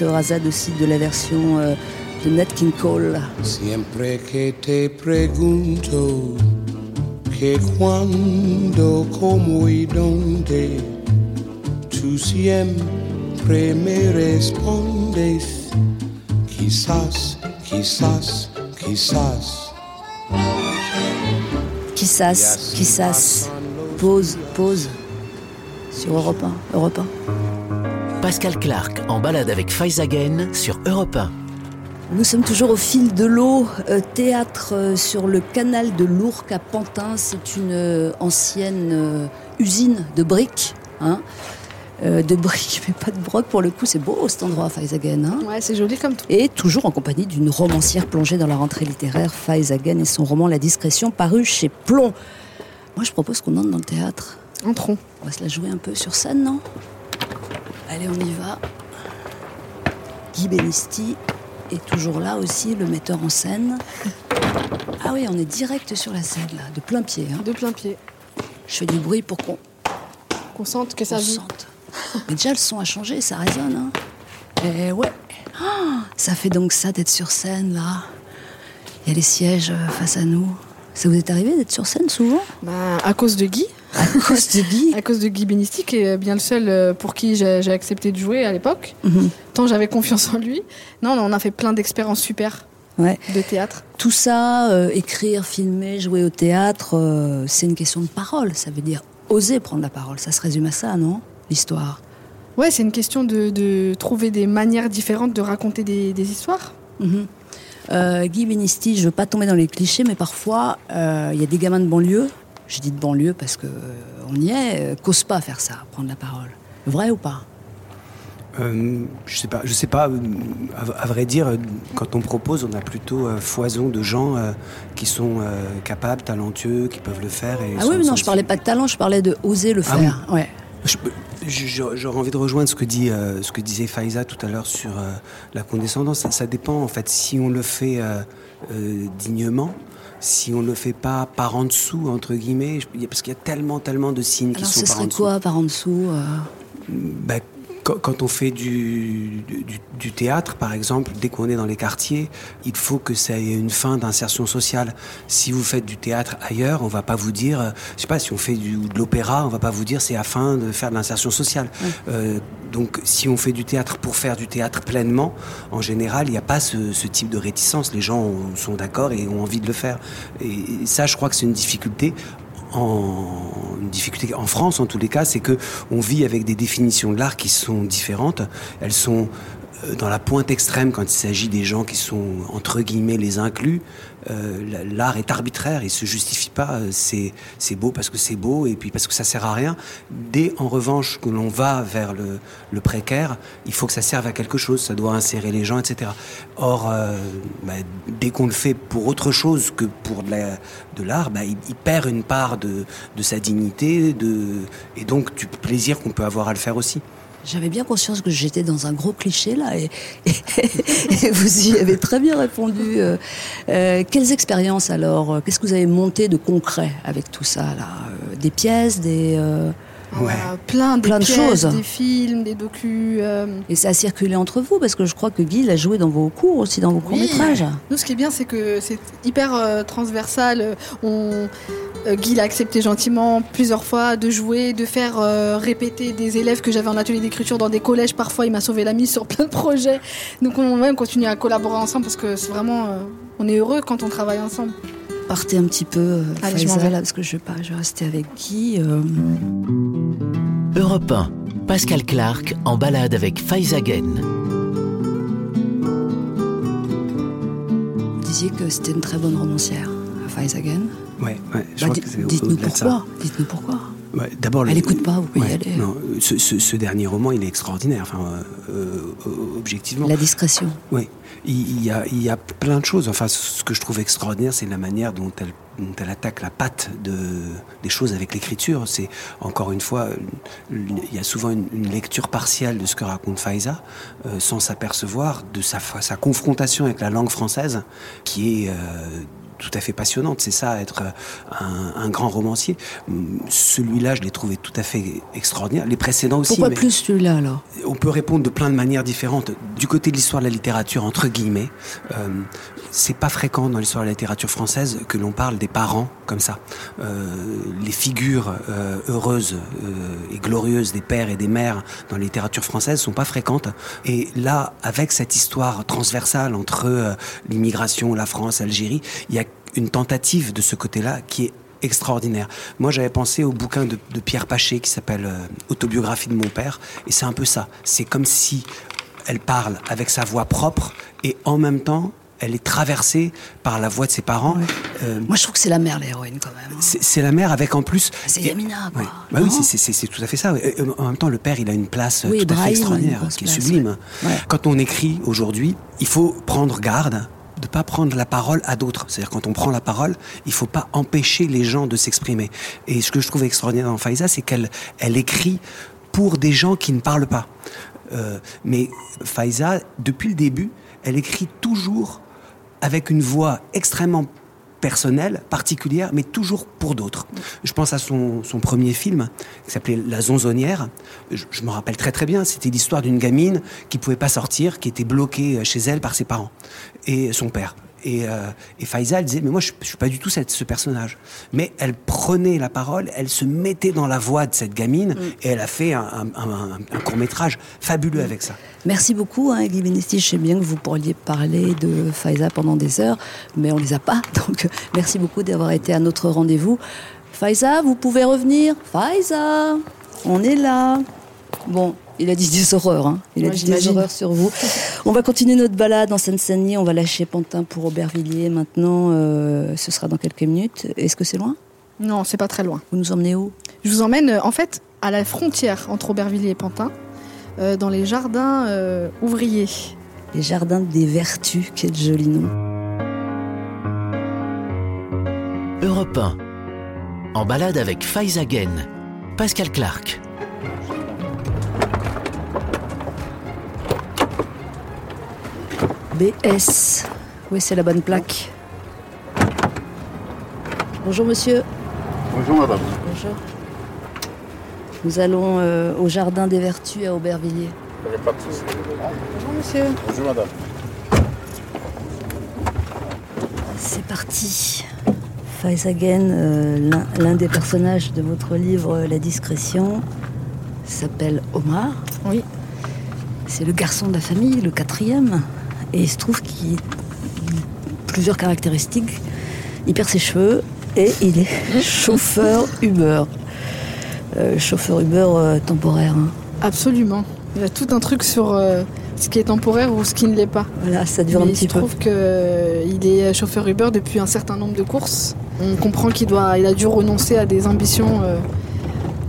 Petite rasade aussi de la version euh, de Nat King Cole. Siempre que te pregunto que cuando, cómo y dónde, tú siempre me respondes, quizás, quizás, quizás. Kissas, Kissas. Pause, pause. Sur Europe 1. Europe 1. Pascal Clark en balade avec Faizagen sur Europe 1. Nous sommes toujours au fil de l'eau, euh, théâtre euh, sur le canal de l'Ourcq à Pantin. C'est une euh, ancienne euh, usine de briques. Hein Euh, de briques, (laughs) mais pas de broc pour le coup. C'est beau cet endroit, Faizagen. Hein Ouais, c'est joli comme tout. et toujours en compagnie d'une romancière plongée dans la rentrée littéraire, Faizagen, et son roman La discrétion, paru chez Plomb. Moi, je propose qu'on entre dans le théâtre. Entrons. On va se la jouer un peu sur scène, non? Allez, on y va. Guy Benisti est toujours là aussi, le metteur en scène. Ah oui, on est direct sur la scène, là, de plein pied. hein. De plein pied. Je fais du bruit pour qu'on Qu'on sente que ça vit. sente. Mais déjà, le son a changé, ça résonne. Hein. Et ouais. Ah, ça fait donc ça d'être sur scène, là. Il y a les sièges euh, face à nous. Ça vous est arrivé d'être sur scène souvent? Bah, à cause de Guy. À cause de Guy À cause de Guy Benisti, qui est bien le seul euh, pour qui j'ai accepté de jouer à l'époque. Mhm. Tant j'avais confiance en lui. Non, on a fait plein d'expériences super Ouais. de théâtre. Tout ça, euh, écrire, filmer, jouer au théâtre, euh, c'est une question de parole. Ça veut dire oser prendre la parole. Ça se résume à ça, non L'histoire? Ouais, c'est une question de, de trouver des manières différentes de raconter des, des histoires. Mhm. Euh, Guy Benisti, je veux pas tomber dans les clichés, mais parfois, euh, il y a des gamins de banlieue, je dis de banlieue parce que euh, on y est, euh, qu'osent pas faire ça, prendre la parole. Vrai ou pas? Euh, je sais pas, je sais pas. euh, À, à vrai dire, euh, quand on propose, on a plutôt euh, foison de gens euh, qui sont euh, capables, talentueux, qui peuvent le faire. Et Ah oui, mais non, je parlais pas de talent, je parlais de oser le Ah faire. Ouais. J'aurais envie de rejoindre ce que, dit, euh, ce que disait Faiza tout à l'heure sur euh, la condescendance. Ça, ça dépend, en fait, si on le fait euh, euh, dignement, si on le fait pas par en dessous, entre guillemets, parce qu'il y a tellement, tellement de signes qui Alors sont ce par en serait dessous. quoi par en dessous euh? Bah, quand, on fait du, du, du théâtre, par exemple, dès qu'on est dans les quartiers, il faut que ça ait une fin d'insertion sociale. Si vous faites du théâtre ailleurs, on va pas vous dire, euh, je sais pas, si on fait du, de l'opéra, on va pas vous dire c'est afin de faire de l'insertion sociale. Euh, donc, si on fait du théâtre pour faire du théâtre pleinement, en général, il n'y a pas ce, ce type de réticence. Les gens ont- sont d'accord et ont envie de le faire. Et ça, je crois que c'est une difficulté en une difficulté en France en tous les cas, c'est que on vit avec des définitions de l'art qui sont différentes. Elles sont euh, dans la pointe extrême, quand il s'agit des gens qui sont entre guillemets les inclus, euh, la- l'art est arbitraire, il se justifie pas. euh, C'est beau parce que c'est beau et puis parce que ça sert à rien. Dès en revanche que l'on va vers le, précaire, il faut que ça serve à quelque chose. Ça doit insérer les gens, etc. Or, euh, bah, dès qu'on le fait pour autre chose que pour de la- de l'art, bah, il, il perd une part de, de sa dignité, de et donc du plaisir qu'on peut avoir à le faire aussi. J'avais bien conscience que j'étais dans un gros cliché là et, et vous y avez très bien répondu. Euh, euh, quelles expériences alors? Qu'est-ce que vous avez monté de concret avec tout ça là? Euh, Des pièces, des euh, Euh, plein, des Plein de pièces, choses. des films, des docus. euh, et ça a circulé entre vous parce que je crois que Guy l'a joué dans vos cours aussi dans vos courts métrages. Nous, ce qui est bien, c'est que c'est hyper euh, transversal. On, euh, Guy l'a accepté gentiment plusieurs fois de jouer, de faire euh, répéter des élèves que j'avais en atelier d'écriture dans des collèges. Parfois, il m'a sauvé la mise sur plein de projets. Donc, on va même continuer à collaborer ensemble parce que c'est vraiment. euh, on est heureux quand on travaille ensemble. Partez un petit peu, euh, Allez, je m'en Faiza, vais. là, parce que je vais pas, je vais rester avec Guy. euh, Europe 1, Pascal Clark en balade avec Faizagen. Vous disiez que c'était une très bonne romancière, Faizagen. Ouais, ouais, je Bah, crois di- que c'est au- Dites-nous pourquoi. Dites-nous pourquoi. Ouais, D'abord, le- Elle écoute pas, vous pouvez y aller. non, ce, ce- ce dernier roman, il est extraordinaire. Enfin, euh, euh, objectivement. La discrétion. Oui, il, il y a, il y a plein de choses. Enfin, ce que je trouve extraordinaire, c'est la manière dont elle, dont elle attaque la patte de, des choses avec l'écriture. C'est encore une fois, il y a souvent une, une lecture partielle de ce que raconte Faiza, euh, sans s'apercevoir de sa, sa confrontation avec la langue française, qui est tout à fait passionnante. C'est ça, être euh, un, un grand romancier. Celui-là, je l'ai trouvé tout à fait extraordinaire. Les précédents aussi. Pourquoi mais- plus celui-là alors? On peut répondre de plein de manières différentes. Du côté de l'histoire de la littérature, entre guillemets, euh, c'est pas fréquent dans l'histoire de la littérature française que l'on parle des parents comme ça. Euh, les figures euh, heureuses et glorieuses des pères et des mères dans la littérature française sont pas fréquentes. Et là, avec cette histoire transversale entre l'immigration, la France, l'Algérie, il y a une tentative de ce côté-là qui est extraordinaire. Moi, j'avais pensé au bouquin de, de Pierre Paché qui s'appelle euh, Autobiographie de mon père, et c'est un peu ça. C'est comme si elle parle avec sa voix propre et en même temps, elle est traversée par la voix de ses parents. Euh, Moi, je trouve que c'est la mère, l'héroïne, quand même. c'est la mère avec en plus. C'est Yamina, quoi. Ouais. Bah oui, c'est- tout à fait ça. Et, euh, En même temps, le père, il a une place Oui, tout à Brahim fait extraordinaire, qui est place, sublime. Ouais. Quand on écrit aujourd'hui, il faut prendre garde de pas prendre la parole à d'autres. C'est-à-dire quand on prend la parole, il faut pas empêcher les gens de s'exprimer. Et ce que je trouve extraordinaire dans Faiza, c'est qu'elle elle écrit pour des gens qui ne parlent pas. Euh, mais Faiza, depuis le début, elle écrit toujours avec une voix extrêmement personnelle, particulière, mais toujours pour d'autres. Je pense à son, son premier film, qui s'appelait La Zonzonnière. Je, je me rappelle très très bien, c'était l'histoire d'une gamine qui pouvait pas sortir, qui était bloquée chez elle par ses parents et son père. Et, euh, et Faiza, elle disait, mais moi, je, je suis pas du tout cette, ce personnage. Mais elle prenait la parole, elle se mettait dans la voix de cette gamine, et elle a fait un, court métrage fabuleux avec ça. Merci beaucoup, hein, Guy Benesti. Je sais bien que vous pourriez parler de Faiza pendant des heures, mais on les a pas. (laughs) Donc, merci beaucoup d'avoir été à notre rendez-vous. Faiza, vous pouvez revenir Faiza, on est là. Bon, il a dit des horreurs, hein. Il a dit des horreurs sur vous. On va continuer notre balade en Seine-Saint-Denis. On va lâcher Pantin pour Aubervilliers maintenant. euh, ce sera dans quelques minutes. Est-ce que c'est loin? Non, c'est pas très loin. Vous nous emmenez où? Je vous emmène euh, en fait à la frontière entre Aubervilliers et Pantin, euh, dans les jardins euh, ouvriers. Les jardins des vertus, quel joli nom. Europe 1, en balade avec Faizagen. Pascal Clark. BS. Oui, c'est la bonne plaque. Bonjour monsieur. Bonjour madame. Bonjour. Nous allons euh, au Jardin des Vertus à Aubervilliers. Il n'y a pas de souci. Bonjour monsieur. Bonjour madame. C'est parti. Faizagen, euh, l'un- des personnages de votre livre La discrétion, s'appelle Omar. Oui. C'est le garçon de la famille, le quatrième. Et il se trouve qu'il a plusieurs caractéristiques. Il perd ses cheveux et il est (laughs) chauffeur Uber. Euh, chauffeur Uber euh, temporaire. hein. Absolument. Il y a tout un truc sur euh, ce qui est temporaire ou ce qui ne l'est pas. Voilà, ça dure un petit il se peu. trouve qu'il est chauffeur Uber depuis un certain nombre de courses. On comprend qu'il doit, il a dû renoncer à des ambitions,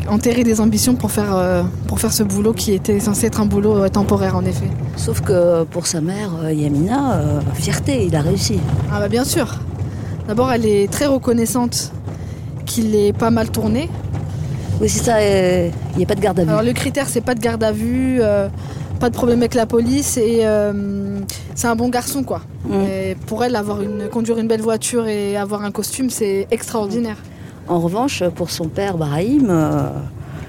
enterrer des ambitions pour faire, euh, pour faire ce boulot qui était censé être un boulot euh, temporaire en effet. Sauf que pour sa mère, euh, Yamina, euh, fierté, il a réussi. Ah bah bien sûr. D'abord, elle est très reconnaissante qu'il ait pas mal tourné. Oui, c'est ça, euh, il n'y a pas de garde à vue. Alors le critère, c'est pas de garde à vue, euh, pas de problème avec la police et euh, c'est un bon garçon quoi. Mm. Et pour elle, avoir une, conduire une belle voiture et avoir un costume, c'est extraordinaire. En revanche, pour son père, Brahim, euh,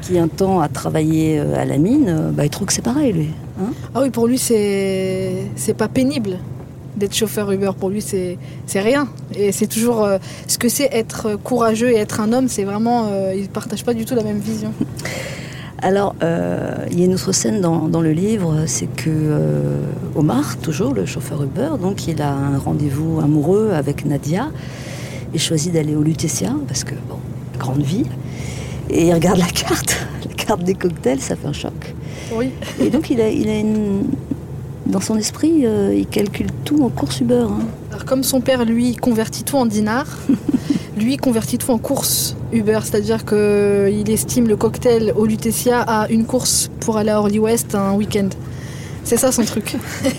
qui un temps a travaillé euh, à la mine, euh, bah, il trouve que c'est pareil, lui. hein. Ah oui, pour lui, c'est c'est pas pénible d'être chauffeur Uber. Pour lui, c'est c'est rien. Et c'est toujours euh, ce que c'est être courageux et être un homme. C'est vraiment, euh, ils partagent pas du tout la même vision. Alors, euh, il y a une autre scène dans, dans le livre, c'est que Omar, toujours le chauffeur Uber, donc il a un rendez-vous amoureux avec Nadia. Il choisit d'aller au Lutetia parce que, bon, grande ville. Et il regarde la carte, (laughs) la carte des cocktails, ça fait un choc. Oui. Et donc, il a, il a une. Dans son esprit, euh, il calcule tout en course Uber. hein. Alors, comme son père, lui, convertit tout en dinars, (laughs) lui convertit tout en course Uber. C'est-à-dire qu'il estime le cocktail au Lutetia à une course pour aller à Orly West un week-end. C'est ça son truc. (laughs)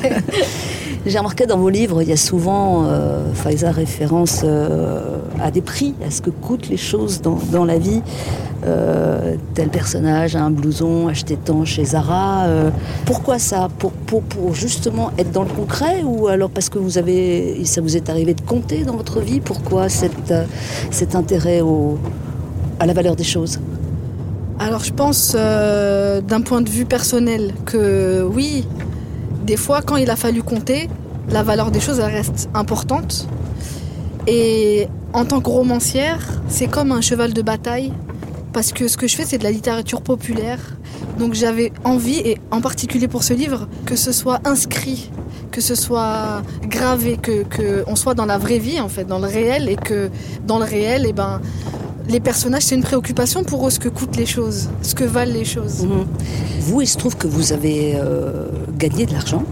J'ai remarqué dans vos livres, il y a souvent, euh, Faiza référence euh, à des prix, à ce que coûtent les choses dans, dans la vie. Euh, tel personnage a un blouson acheté tant chez Zara. euh, pourquoi ça? Pour, pour, pour justement être dans le concret ou alors parce que vous avez, ça vous est arrivé de compter dans votre vie? Pourquoi cette, cet intérêt au, à la valeur des choses? Alors je pense d'un point de vue personnel que oui, des fois quand il a fallu compter, la valeur des choses reste importante. Et en tant que romancière, c'est comme un cheval de bataille parce que ce que je fais c'est de la littérature populaire. Donc j'avais envie, et en particulier pour ce livre, que ce soit inscrit, que ce soit gravé, que, que on soit dans la vraie vie en fait, dans le réel, et que dans le réel, et ben, les personnages c'est une préoccupation pour eux ce que coûtent les choses, ce que valent les choses. Mhm. Vous, il se trouve que vous avez euh, gagné de l'argent,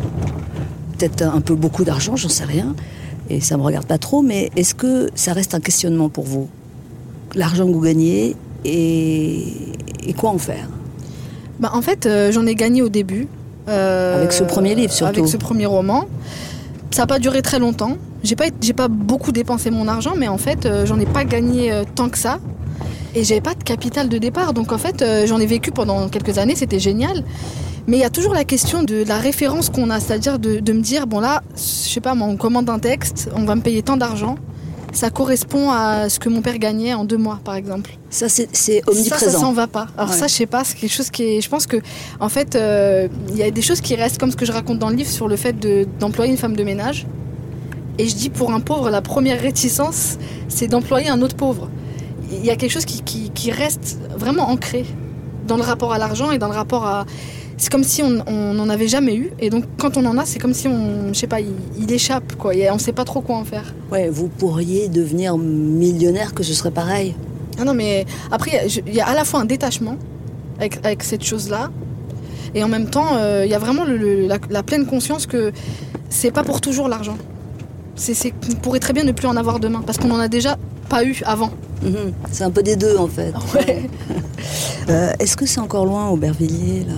peut-être un peu beaucoup d'argent, j'en sais rien, et ça me regarde pas trop, mais est-ce que ça reste un questionnement pour vous? L'argent que vous gagnez et, et quoi en faire? Bah, en fait, euh, j'en ai gagné au début. euh, Avec ce premier livre, surtout. Avec ce premier roman. Ça n'a pas duré très longtemps. J'ai pas, pas beaucoup dépensé mon argent, mais en fait, euh, j'en ai pas gagné euh, tant que ça. Et j'avais pas de capital de départ. Donc en fait, euh, j'en ai vécu pendant quelques années, c'était génial. Mais il y a toujours la question de la référence qu'on a, c'est-à-dire de, de me dire, bon là, je sais pas, moi, on commande un texte, on va me payer tant d'argent. Ça correspond à ce que mon père gagnait en deux mois, par exemple. Ça, c'est c'est Ça, omniprésent. ça s'en va pas. Alors Ouais. ça, je sais pas, c'est quelque chose qui est... Je pense que, en fait, euh, il y a des choses qui restent, comme ce que je raconte dans le livre, sur le fait de- d'employer une femme de ménage. Et je dis, pour un pauvre, la première réticence, c'est d'employer un autre pauvre. Il y a quelque chose qui, qui- qui reste vraiment ancré dans le rapport à l'argent et dans le rapport à... C'est comme si on n'en avait jamais eu. Et donc, quand on en a, c'est comme si on... Je sais pas, il, il échappe, quoi. Et on sait pas trop quoi en faire. Ouais, vous pourriez devenir millionnaire, que ce serait pareil. Ah non, mais après, il y a- y, à la fois un détachement avec, avec cette chose-là, et en même temps, euh, il y a vraiment le- le- la, la pleine conscience que c'est pas pour toujours l'argent. C'est, c'est, on pourrait très bien ne plus en avoir demain, parce qu'on en a déjà pas eu avant. Mhm. C'est un peu des deux, en fait. (laughs) Ouais. (laughs) Euh, Est-ce que c'est encore loin, Aubervilliers, là?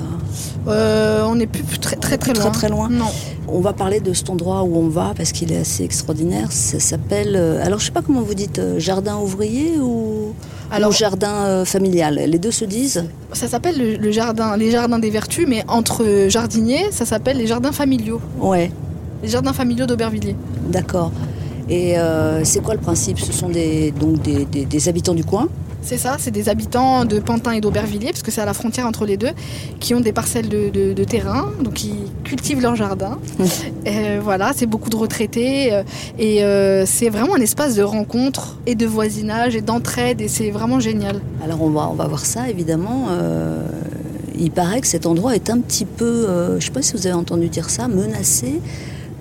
Euh, on n'est plus très très très loin. Très très loin. Non. On va parler de cet endroit où on va parce qu'il est assez extraordinaire. Ça s'appelle. euh, alors je sais pas comment vous dites, jardin ouvrier ou, Alors- ou jardin familial? Les deux se disent? Ça s'appelle le, le jardin, les jardins des vertus, mais entre jardiniers, ça s'appelle les jardins familiaux. Ouais, Les jardins familiaux d'Aubervilliers. d'accord. Et euh, c'est quoi le principe? Ce sont des, donc des, des- des habitants du coin? C'est ça, c'est des habitants de Pantin et d'Aubervilliers, parce que c'est à la frontière entre les deux, qui ont des parcelles de, de- de terrain, donc qui cultivent leur jardin. Euh, voilà, c'est beaucoup de retraités, euh, et euh, c'est vraiment un espace de rencontre et de voisinage et d'entraide, et c'est vraiment génial. Alors on va, on va voir ça évidemment. Il paraît que cet endroit est un petit peu, je ne sais pas si vous avez entendu dire ça, menacé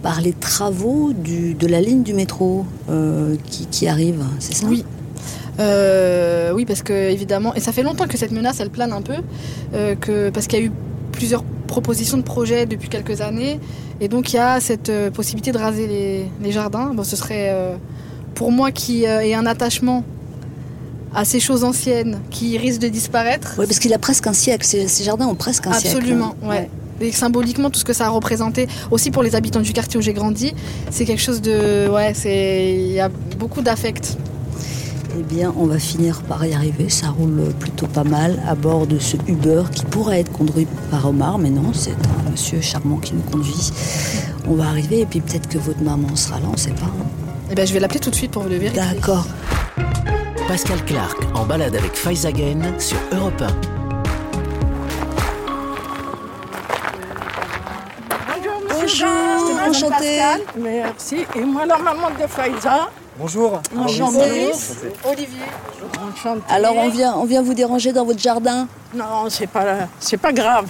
par les travaux du- de la ligne du métro euh, qui, qui arrive, c'est ça? Oui. Euh, oui, parce que évidemment, et ça fait longtemps que cette menace, elle plane un peu, euh, que, parce qu'il y a eu plusieurs propositions de projets depuis quelques années. Et donc il y a cette possibilité de raser les, les jardins. Bon, ce serait pour moi qui ai un attachement à ces choses anciennes qui risquent de disparaître. Oui, parce qu'il a presque un siècle. Ces, ces jardins ont presque un siècle. Absolument, hein. ouais. Et symboliquement, tout ce que ça a représenté, aussi pour les habitants du quartier où j'ai grandi, c'est quelque chose de. Ouais, c'est. Il y a beaucoup d'affect. Eh bien, on va finir par y arriver. Ça roule plutôt pas mal à bord de ce Uber qui pourrait être conduit par Omar, mais non, c'est un monsieur charmant qui nous conduit. On va arriver et puis peut-être que votre maman sera là, on sait pas. hein. Eh ben, je vais l'appeler tout de suite pour le vérifier. D'accord. Pascal Clark en balade avec Faizagen sur Europe 1. Enchantée. Merci. Et moi, la maman de Faïza. Bonjour. Enchantée. Olivier. Enchantée. Alors, on vient, on vient vous déranger dans votre jardin? Non, c'est pas, c'est pas grave.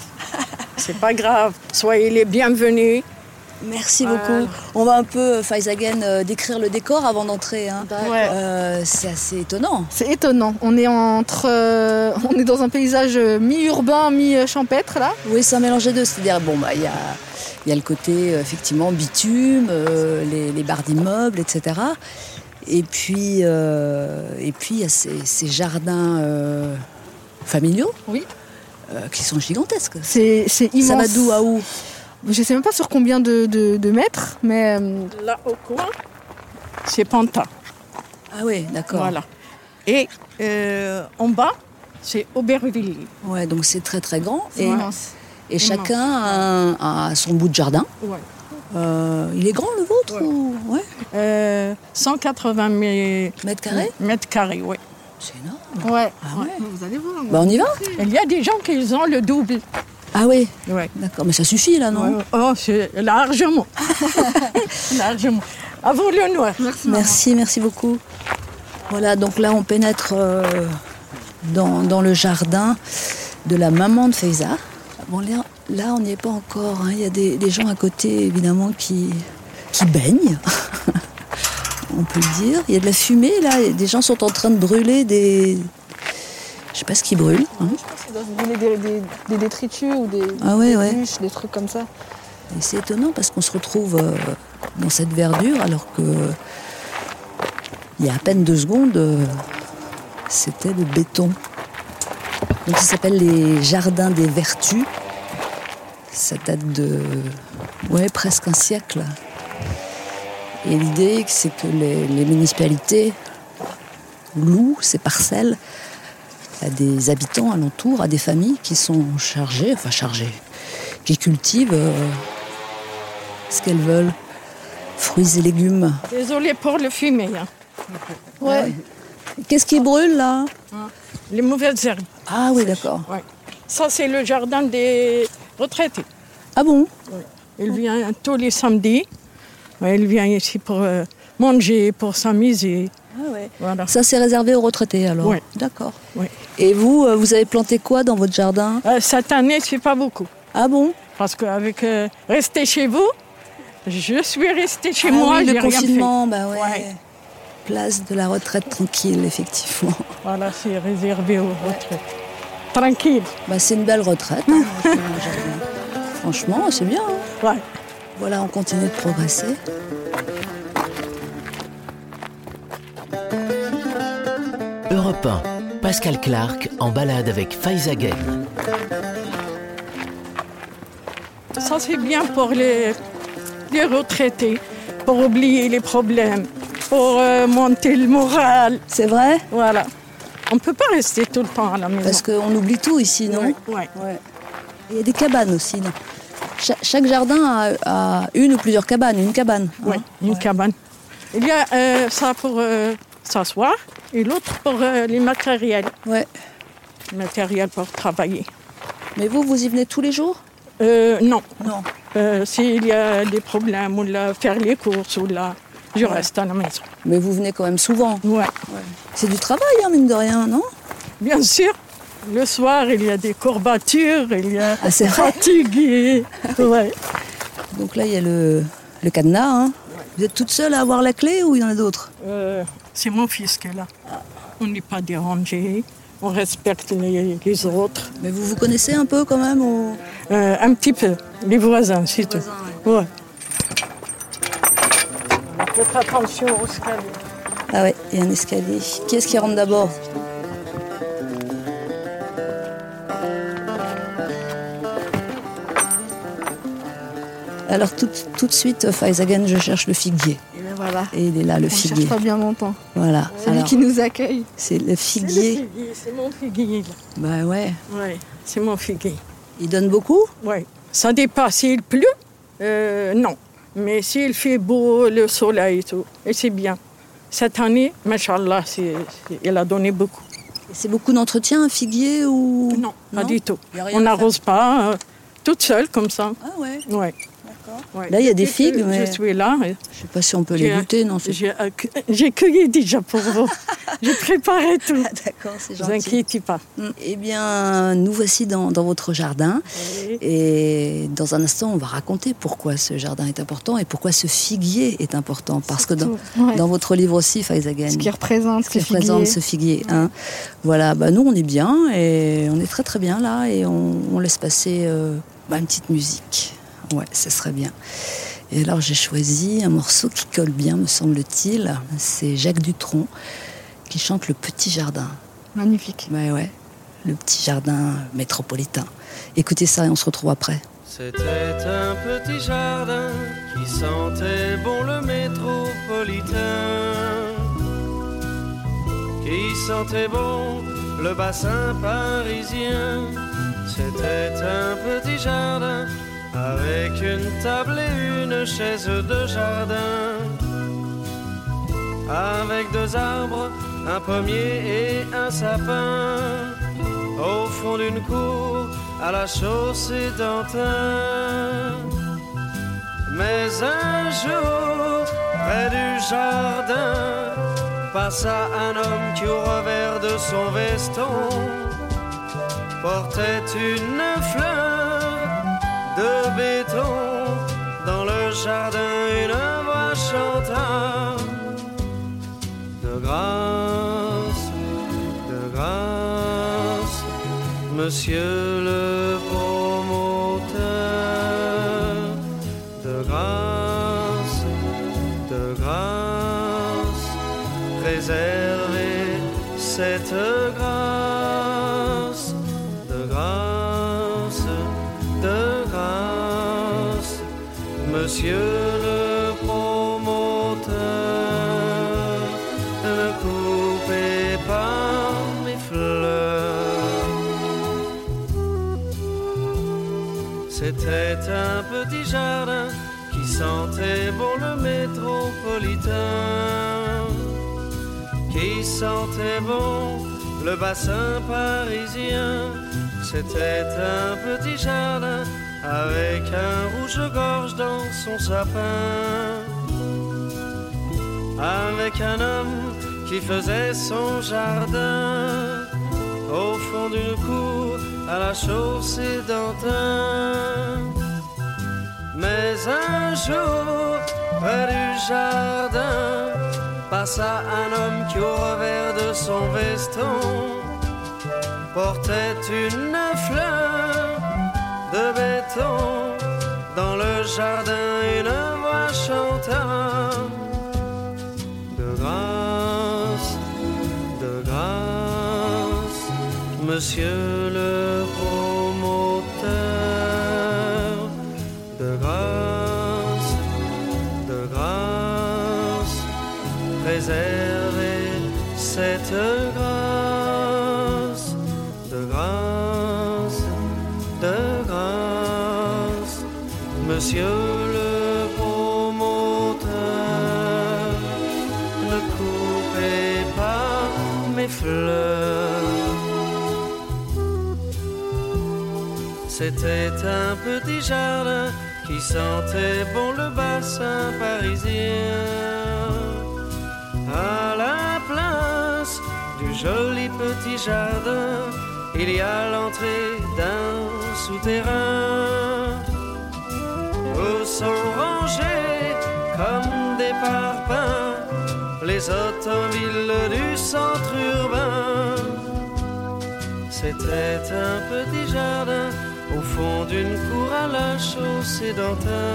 c'est pas grave. Soyez les bienvenus. Merci beaucoup. On va un peu, Faizagen, euh, décrire le décor avant d'entrer. hein. Ouais. Euh, c'est assez étonnant. C'est étonnant. On est entre, euh, on est dans un paysage euh, mi-urbain, mi-champêtre là. Oui, c'est un mélange des deux. C'est-à-dire, bon, bah, il y a, il y a le côté, euh, effectivement, bitume, euh, les, les barres d'immeubles, etc. Et puis, euh, et puis il y a ces, ces jardins euh, familiaux. Oui. euh, qui sont gigantesques. C'est c'est immense. Ça va d'où à où? Je sais même pas sur combien de, de- de mètres, mais Là, au coin, c'est Panta. Ah oui, d'accord. Voilà. Et euh, en bas, c'est Aubervilliers. Ouais, donc c'est très très grand. c'est Et, immense. chacun a, un- a son bout de jardin. Ouais. Euh, il est grand le vôtre ou... ouais. Euh, 180 mè- Mètres carrés mètres carrés, oui. C'est énorme. Ouais. Ah ouais. Vous allez voir. Bah, on y va Il y a des gens qui ont le double. Ah oui, Ouais. d'accord. Mais ça suffit là, non Ouais. Oh, c'est largement. (laughs) largement. À vous le noir. Merci. maman. Merci, merci beaucoup. Voilà, donc là on pénètre euh, dans, dans le jardin de la maman de Faiza. Bon, là, là, on n'y est pas encore. hein. Il y a des, des gens à côté, évidemment, qui, qui baignent. (laughs) on peut le dire. Il y a de la fumée, là. Des gens sont en train de brûler des... Je sais pas ce qu'ils brûlent. hein. Ça doit brûler des, des- des détritus ou des, Ah ouais, des ouais. bûches, des trucs comme ça. Et c'est étonnant parce qu'on se retrouve euh, dans cette verdure alors que il y a à peine deux secondes, euh, c'était le béton. Donc ça s'appelle les jardins des vertus. Ça date de ouais, presque un siècle. Et l'idée, c'est que les, les municipalités louent ces parcelles à des habitants alentours, à des familles qui sont chargées, enfin chargées, qui cultivent euh, ce qu'elles veulent, fruits et légumes. Désolée pour le fumier. hein. Ouais. Qu'est-ce qui brûle là? Les mauvaises herbes. Ah oui, d'accord. Ouais. Ça, c'est le jardin des retraités. Ah bon? Il vient tous les samedis. Ouais, Il vient ici pour euh, manger, pour s'amuser. Voilà. Ça c'est réservé aux retraités alors? Ouais. D'accord. Ouais. Et vous, euh, vous avez planté quoi dans votre jardin? Euh, cette année, c'est pas beaucoup. Ah bon? Parce qu'avec euh, rester chez vous, je suis restée chez Ah moi. oui, le rien fait. confinement, bah ouais. Place de la retraite tranquille, effectivement. Voilà, c'est réservé aux retraites. Tranquille. Bah, c'est une belle retraite. hein. Franchement, c'est bien. hein. Ouais. Voilà, on continue de progresser. Europe 1. Pascal Clark en balade avec Faizagen. Ça, c'est bien pour les, les retraités, pour oublier les problèmes, pour euh, monter le moral. C'est vrai? Voilà. On ne peut pas rester tout le temps à la maison. Parce qu'on oublie tout ici, non? Ouais, ouais. Ouais. Il y a des cabanes aussi. non? Cha- chaque jardin a, a une ou plusieurs cabanes, une cabane. hein? Oui, une cabane. Il y a euh, ça pour euh, s'asseoir et l'autre pour les matériels. Ouais. Matériel pour travailler. Mais vous, vous y venez tous les jours? Non. Non. S'il y a des problèmes ou là, faire les courses ou là, je Ouais. reste à la maison. Mais vous venez quand même souvent. Ouais. C'est du travail, hein, mine de rien, non? Bien sûr. Le soir, il y a des courbatures, il y a Ah, c'est fatigué. ouais. Donc là, il y a le, le cadenas. hein. Vous êtes toute seule à avoir la clé ou il y en a d'autres? Euh, c'est mon fils qui est là. On n'est pas dérangé. on respecte les, les autres. Mais vous vous connaissez un peu quand même ou... Euh, Un petit peu, les voisins, c'est tout. Ouais. Faites attention au escalier. Ah ouais, il y a un escalier. Qui est-ce qui rentre d'abord? Alors tout, tout de suite, Faizagan, je cherche le figuier. Et ben voilà. Et il est là, le On cherche figuier. pas bien longtemps. Voilà. C'est lui qui nous accueille. C'est le figuier. figuier, c'est mon figuier. là. Bah ouais. Ouais, c'est mon figuier. Il donne beaucoup? Ouais. Ça dépend s'il pleut, euh, non. Mais s'il fait beau, le soleil et tout, et c'est bien. Cette année, machallah, il a donné beaucoup. C'est beaucoup d'entretien, un figuier ou Non, pas Non du tout. On n'arrose pas, euh, toute seule comme ça. Ah ouais. Ouais. Ouais. Là, il y a des figues, mais- Je suis là. Je sais pas si on peut les goûter, non J'ai, cueilli déjà pour vous. (laughs) j'ai préparé tout. Ah, D'accord, c'est Ne vous inquiétez pas. Mm. Eh bien, nous voici dans, dans votre jardin. Oui. Et dans un instant, on va raconter pourquoi ce jardin est important et pourquoi ce figuier est important. Parce que dans, Ouais. dans votre livre aussi, Faizagan, Ce qui représente ce qui figuier. représente ce figuier. hein. Voilà, bah, nous on est bien et on est très très bien là et on, on laisse passer euh, bah, une petite musique. Ouais, ce serait bien. Et alors j'ai choisi un morceau qui colle bien, me semble-t-il. C'est Jacques Dutronc qui chante Le Petit Jardin. Magnifique. Ouais, ouais. Le petit jardin métropolitain. Écoutez ça et on se retrouve après. C'était un petit jardin qui sentait bon le métropolitain, qui sentait bon le bassin parisien. C'était un petit jardin avec une table et une chaise de jardin, avec deux arbres, un pommier et un sapin, au fond d'une cour à la chaussée d'Antin. Mais un jour, près du jardin, passa un homme qui au revers de son veston portait une fleur de béton. Dans le jardin, une voix chanta de grâce, de grâce, monsieur le promoteur, de grâce, de grâce, préservez cette grâce, qui sentait bon le bassin parisien. C'était un petit jardin avec un rouge-gorge dans son sapin, avec un homme qui faisait son jardin au fond d'une cour à la chaussée d'Antin. Mais un jour, près du jardin, passa un homme qui au revers de son veston portait une fleur de béton. Dans le jardin, une voix chanta de grâce, de grâce, monsieur le cette grâce, de grâce, de grâce, monsieur le promoteur, ne coupez pas mes fleurs. C'était un petit jardin qui sentait bon le bassin parisien. Joli petit jardin, il y a l'entrée d'un souterrain où sont rangés comme des parpaings les automobiles du centre urbain. C'était un petit jardin au fond d'une cour à la chaussée d'antin.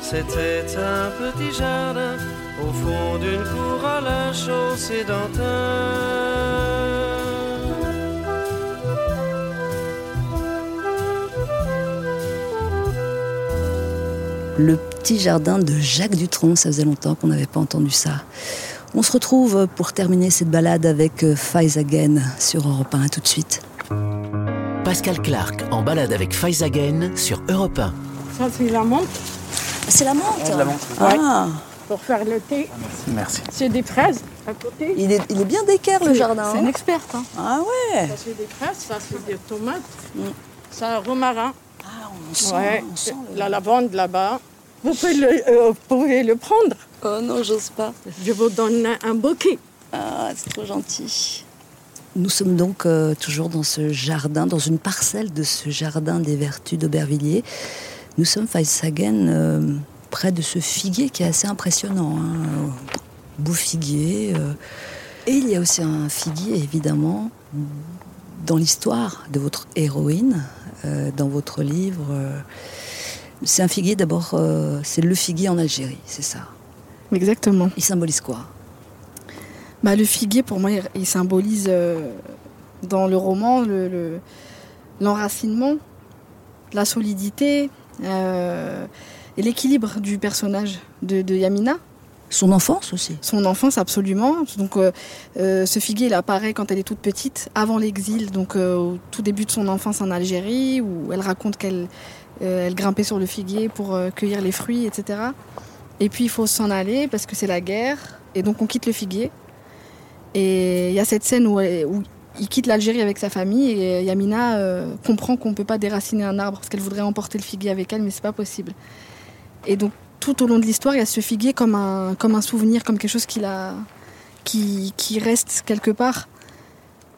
C'était un petit jardin au fond d'une cour à la chaussée d'antin. Le petit jardin de Jacques Dutronc, ça faisait longtemps qu'on n'avait pas entendu ça. On se retrouve pour terminer cette balade avec euh, Faiz Again sur Europe 1 tout de suite. Pascal Clark en balade avec Faizagen sur Europe 1. Ça, c'est la menthe. C'est la menthe la menthe. Ah, Pour faire le thé. Merci. C'est des fraises à côté. il est, il est bien d'équerre le jardin. C'est hein une experte. hein. Ah ouais Ça, c'est des fraises, ça, c'est des tomates. Mm. Ça, romarin. Ah, on sent, Ouais. on sent le- La lavande là-bas. Vous pouvez le, euh, vous pouvez le prendre. Oh non, j'ose pas. Je vous donne un bouquet. Ah, c'est trop gentil. Nous sommes donc euh, toujours dans ce jardin, dans une parcelle de ce jardin des Vertus d'Aubervilliers. Nous sommes, Faisagen, euh, près de ce figuier qui est assez impressionnant. hein. Beau figuier. euh. Et il y a aussi un figuier, évidemment, dans l'histoire de votre héroïne, euh, dans votre livre. euh. C'est un figuier d'abord, c'est le figuier en Algérie, c'est ça? Exactement. Il symbolise quoi? Bah, le figuier, pour moi, il, symbolise dans le roman le- le- l'enracinement, la solidité euh, et l'équilibre du personnage de, de Yamina. Son enfance aussi. Son enfance, absolument. Donc, euh, euh, ce figuier, il apparaît quand elle est toute petite, avant l'exil, donc euh, au tout début de son enfance en Algérie, où elle raconte qu'elle elle grimpait sur le figuier pour cueillir les fruits, etc. Et puis, il faut s'en aller parce que c'est la guerre, et donc on quitte le figuier. Et il y a cette scène où, elle- où il quitte l'Algérie avec sa famille, et Yamina euh, comprend qu'on ne peut pas déraciner un arbre parce qu'elle voudrait emporter le figuier avec elle, mais c'est pas possible. Et donc, tout au long de l'histoire, il y a ce figuier comme un, comme un souvenir, comme quelque chose qui, l'a- qui, qui reste quelque part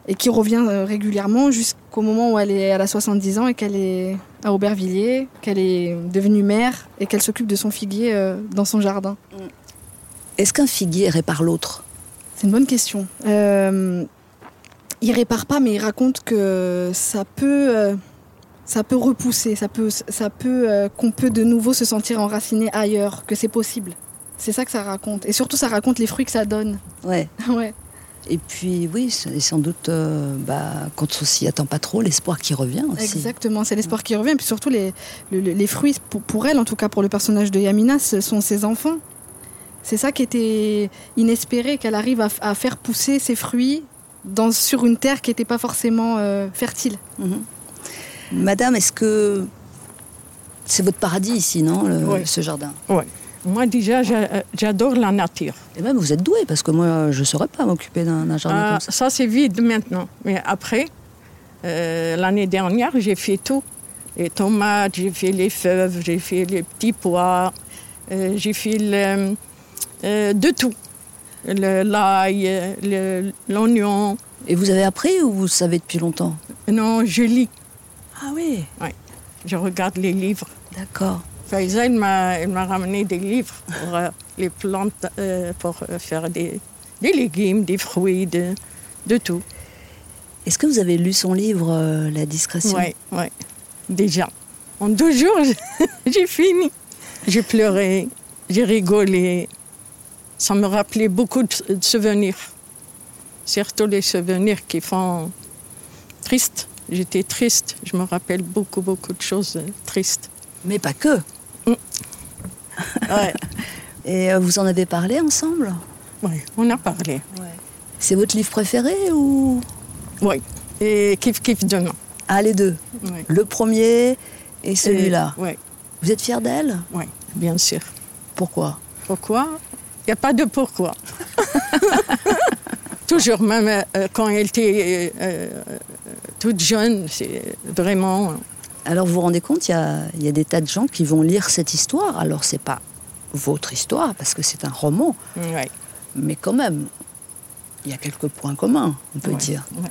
et qui revient euh, régulièrement jusqu'au moment où elle, est, elle a 70 ans et qu'elle est à Aubervilliers, qu'elle est devenue mère et qu'elle s'occupe de son figuier euh, dans son jardin. Est-ce qu'un figuier répare l'autre? C'est une bonne question. Euh, il répare pas, mais il raconte que ça peut, euh, ça peut repousser, ça peut, ça peut, euh, qu'on peut de nouveau se sentir enraciné ailleurs, que c'est possible. C'est ça que ça raconte. Et surtout, ça raconte les fruits que ça donne. Ouais. (laughs) ouais. Et puis oui, c'est sans doute euh, bah, quand on s'y attend pas trop, l'espoir qui revient aussi. Exactement, c'est l'espoir qui revient. Et puis surtout, les, le- le- les fruits, pour, pour elle, en tout cas pour le personnage de Yamina, ce sont ses enfants. C'est ça qui était inespéré, qu'elle arrive à faire pousser ses fruits dans, sur une terre qui n'était pas forcément euh, fertile. Mhm. Madame, est-ce que c'est votre paradis ici, non, le- Oui. ce jardin? Oui. Moi, déjà, j'a- j'adore la nature. Et même vous êtes doué, parce que moi, je ne saurais pas m'occuper d'un jardin Ah, comme ça. ça, c'est vide maintenant. Mais après, euh, l'année dernière, j'ai fait tout. Les tomates, j'ai fait les fèves, j'ai fait les petits pois, euh, j'ai fait le- euh, de tout. L'ail, l'oignon. Et vous avez appris ou vous savez depuis longtemps? Non, je lis. Ah oui Oui. Je regarde les livres. D'accord. Faiza, elle m'a ramené des livres pour euh, les plantes, euh, pour euh, faire des, des légumes, des fruits, de, de tout. Est-ce que vous avez lu son livre, euh, La discrétion? Oui, oui, déjà. En deux jours, (laughs) j'ai fini. J'ai pleuré, j'ai rigolé. Ça me rappelait beaucoup de, de souvenirs. Surtout les souvenirs qui font triste. J'étais triste. Je me rappelle beaucoup, beaucoup de choses euh, tristes. Mais pas que. (laughs) Ouais. Et euh, vous en avez parlé ensemble? Oui, on a parlé. C'est votre livre préféré ou? Oui. Et kiff kiff demain. Ah, les deux. Le premier et celui-là. Oui, Vous êtes fier d'elle? Oui, bien sûr. Pourquoi? Pourquoi? Il n'y a pas de pourquoi. (laughs) (laughs) Toujours, même euh, quand elle était euh, toute jeune, c'est vraiment. Alors vous vous rendez compte, il y a, il y a des tas de gens qui vont lire cette histoire. Alors c'est pas votre histoire parce que c'est un roman, Ouais, mais quand même, il y a quelques points communs, on peut ouais, dire. ouais.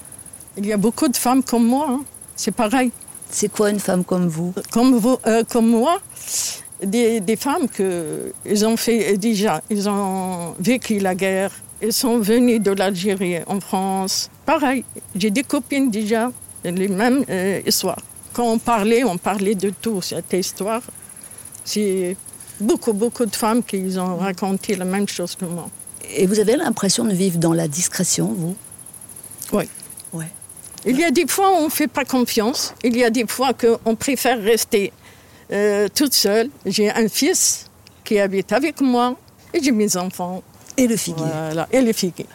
Il y a beaucoup de femmes comme moi, hein. c'est pareil. C'est quoi une femme comme vous? Comme, vous, euh, comme moi, des, des femmes que ils ont fait déjà, ils ont vécu la guerre, Ils sont venus de l'Algérie en France. Pareil, j'ai des copines déjà, les mêmes euh, histoires. Quand on parlait, on parlait de tout, cette histoire. C'est beaucoup, beaucoup de femmes qui ont raconté la même chose que moi. Et vous avez l'impression de vivre dans la discrétion, vous? Oui. Ouais. Il y a des fois où on ne fait pas confiance. Il y a des fois qu'on préfère rester euh, toute seule. J'ai un fils qui habite avec moi et j'ai mes enfants. Et le figuier. Voilà, et le figuier.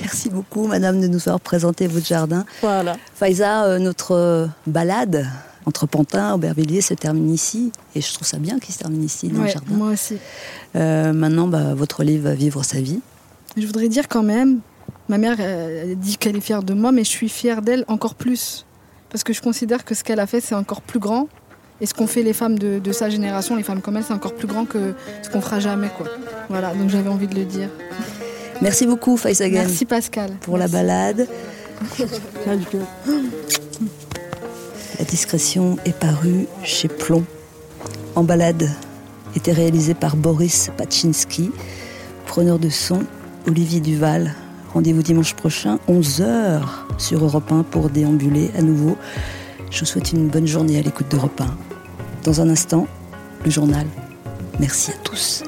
Merci beaucoup, madame, de nous avoir présenté votre jardin. Voilà. Faiza, euh, notre euh, balade entre Pantin et Aubervilliers se termine ici. Et je trouve ça bien qu'il se termine ici, dans le jardin. moi aussi. Euh, maintenant, bah, votre livre va vivre sa vie. Je voudrais dire quand même, ma mère elle dit qu'elle est fière de moi, mais je suis fière d'elle encore plus. Parce que je considère que ce qu'elle a fait, c'est encore plus grand. Et ce qu'ont fait les femmes de, de sa génération, les femmes comme elle, c'est encore plus grand que ce qu'on fera jamais. Quoi. Voilà, donc j'avais envie de le dire. Merci beaucoup, Faiza Ghen, Merci Pascal. pour la balade. (laughs) La discrétion est parue chez Plomb. En balade était réalisé par Boris Paczynski, preneur de son Olivier Duval. Rendez-vous dimanche prochain, 11h sur Europe 1 pour déambuler à nouveau. Je vous souhaite une bonne journée à l'écoute d'Europe 1. Dans un instant, le journal. Merci à tous.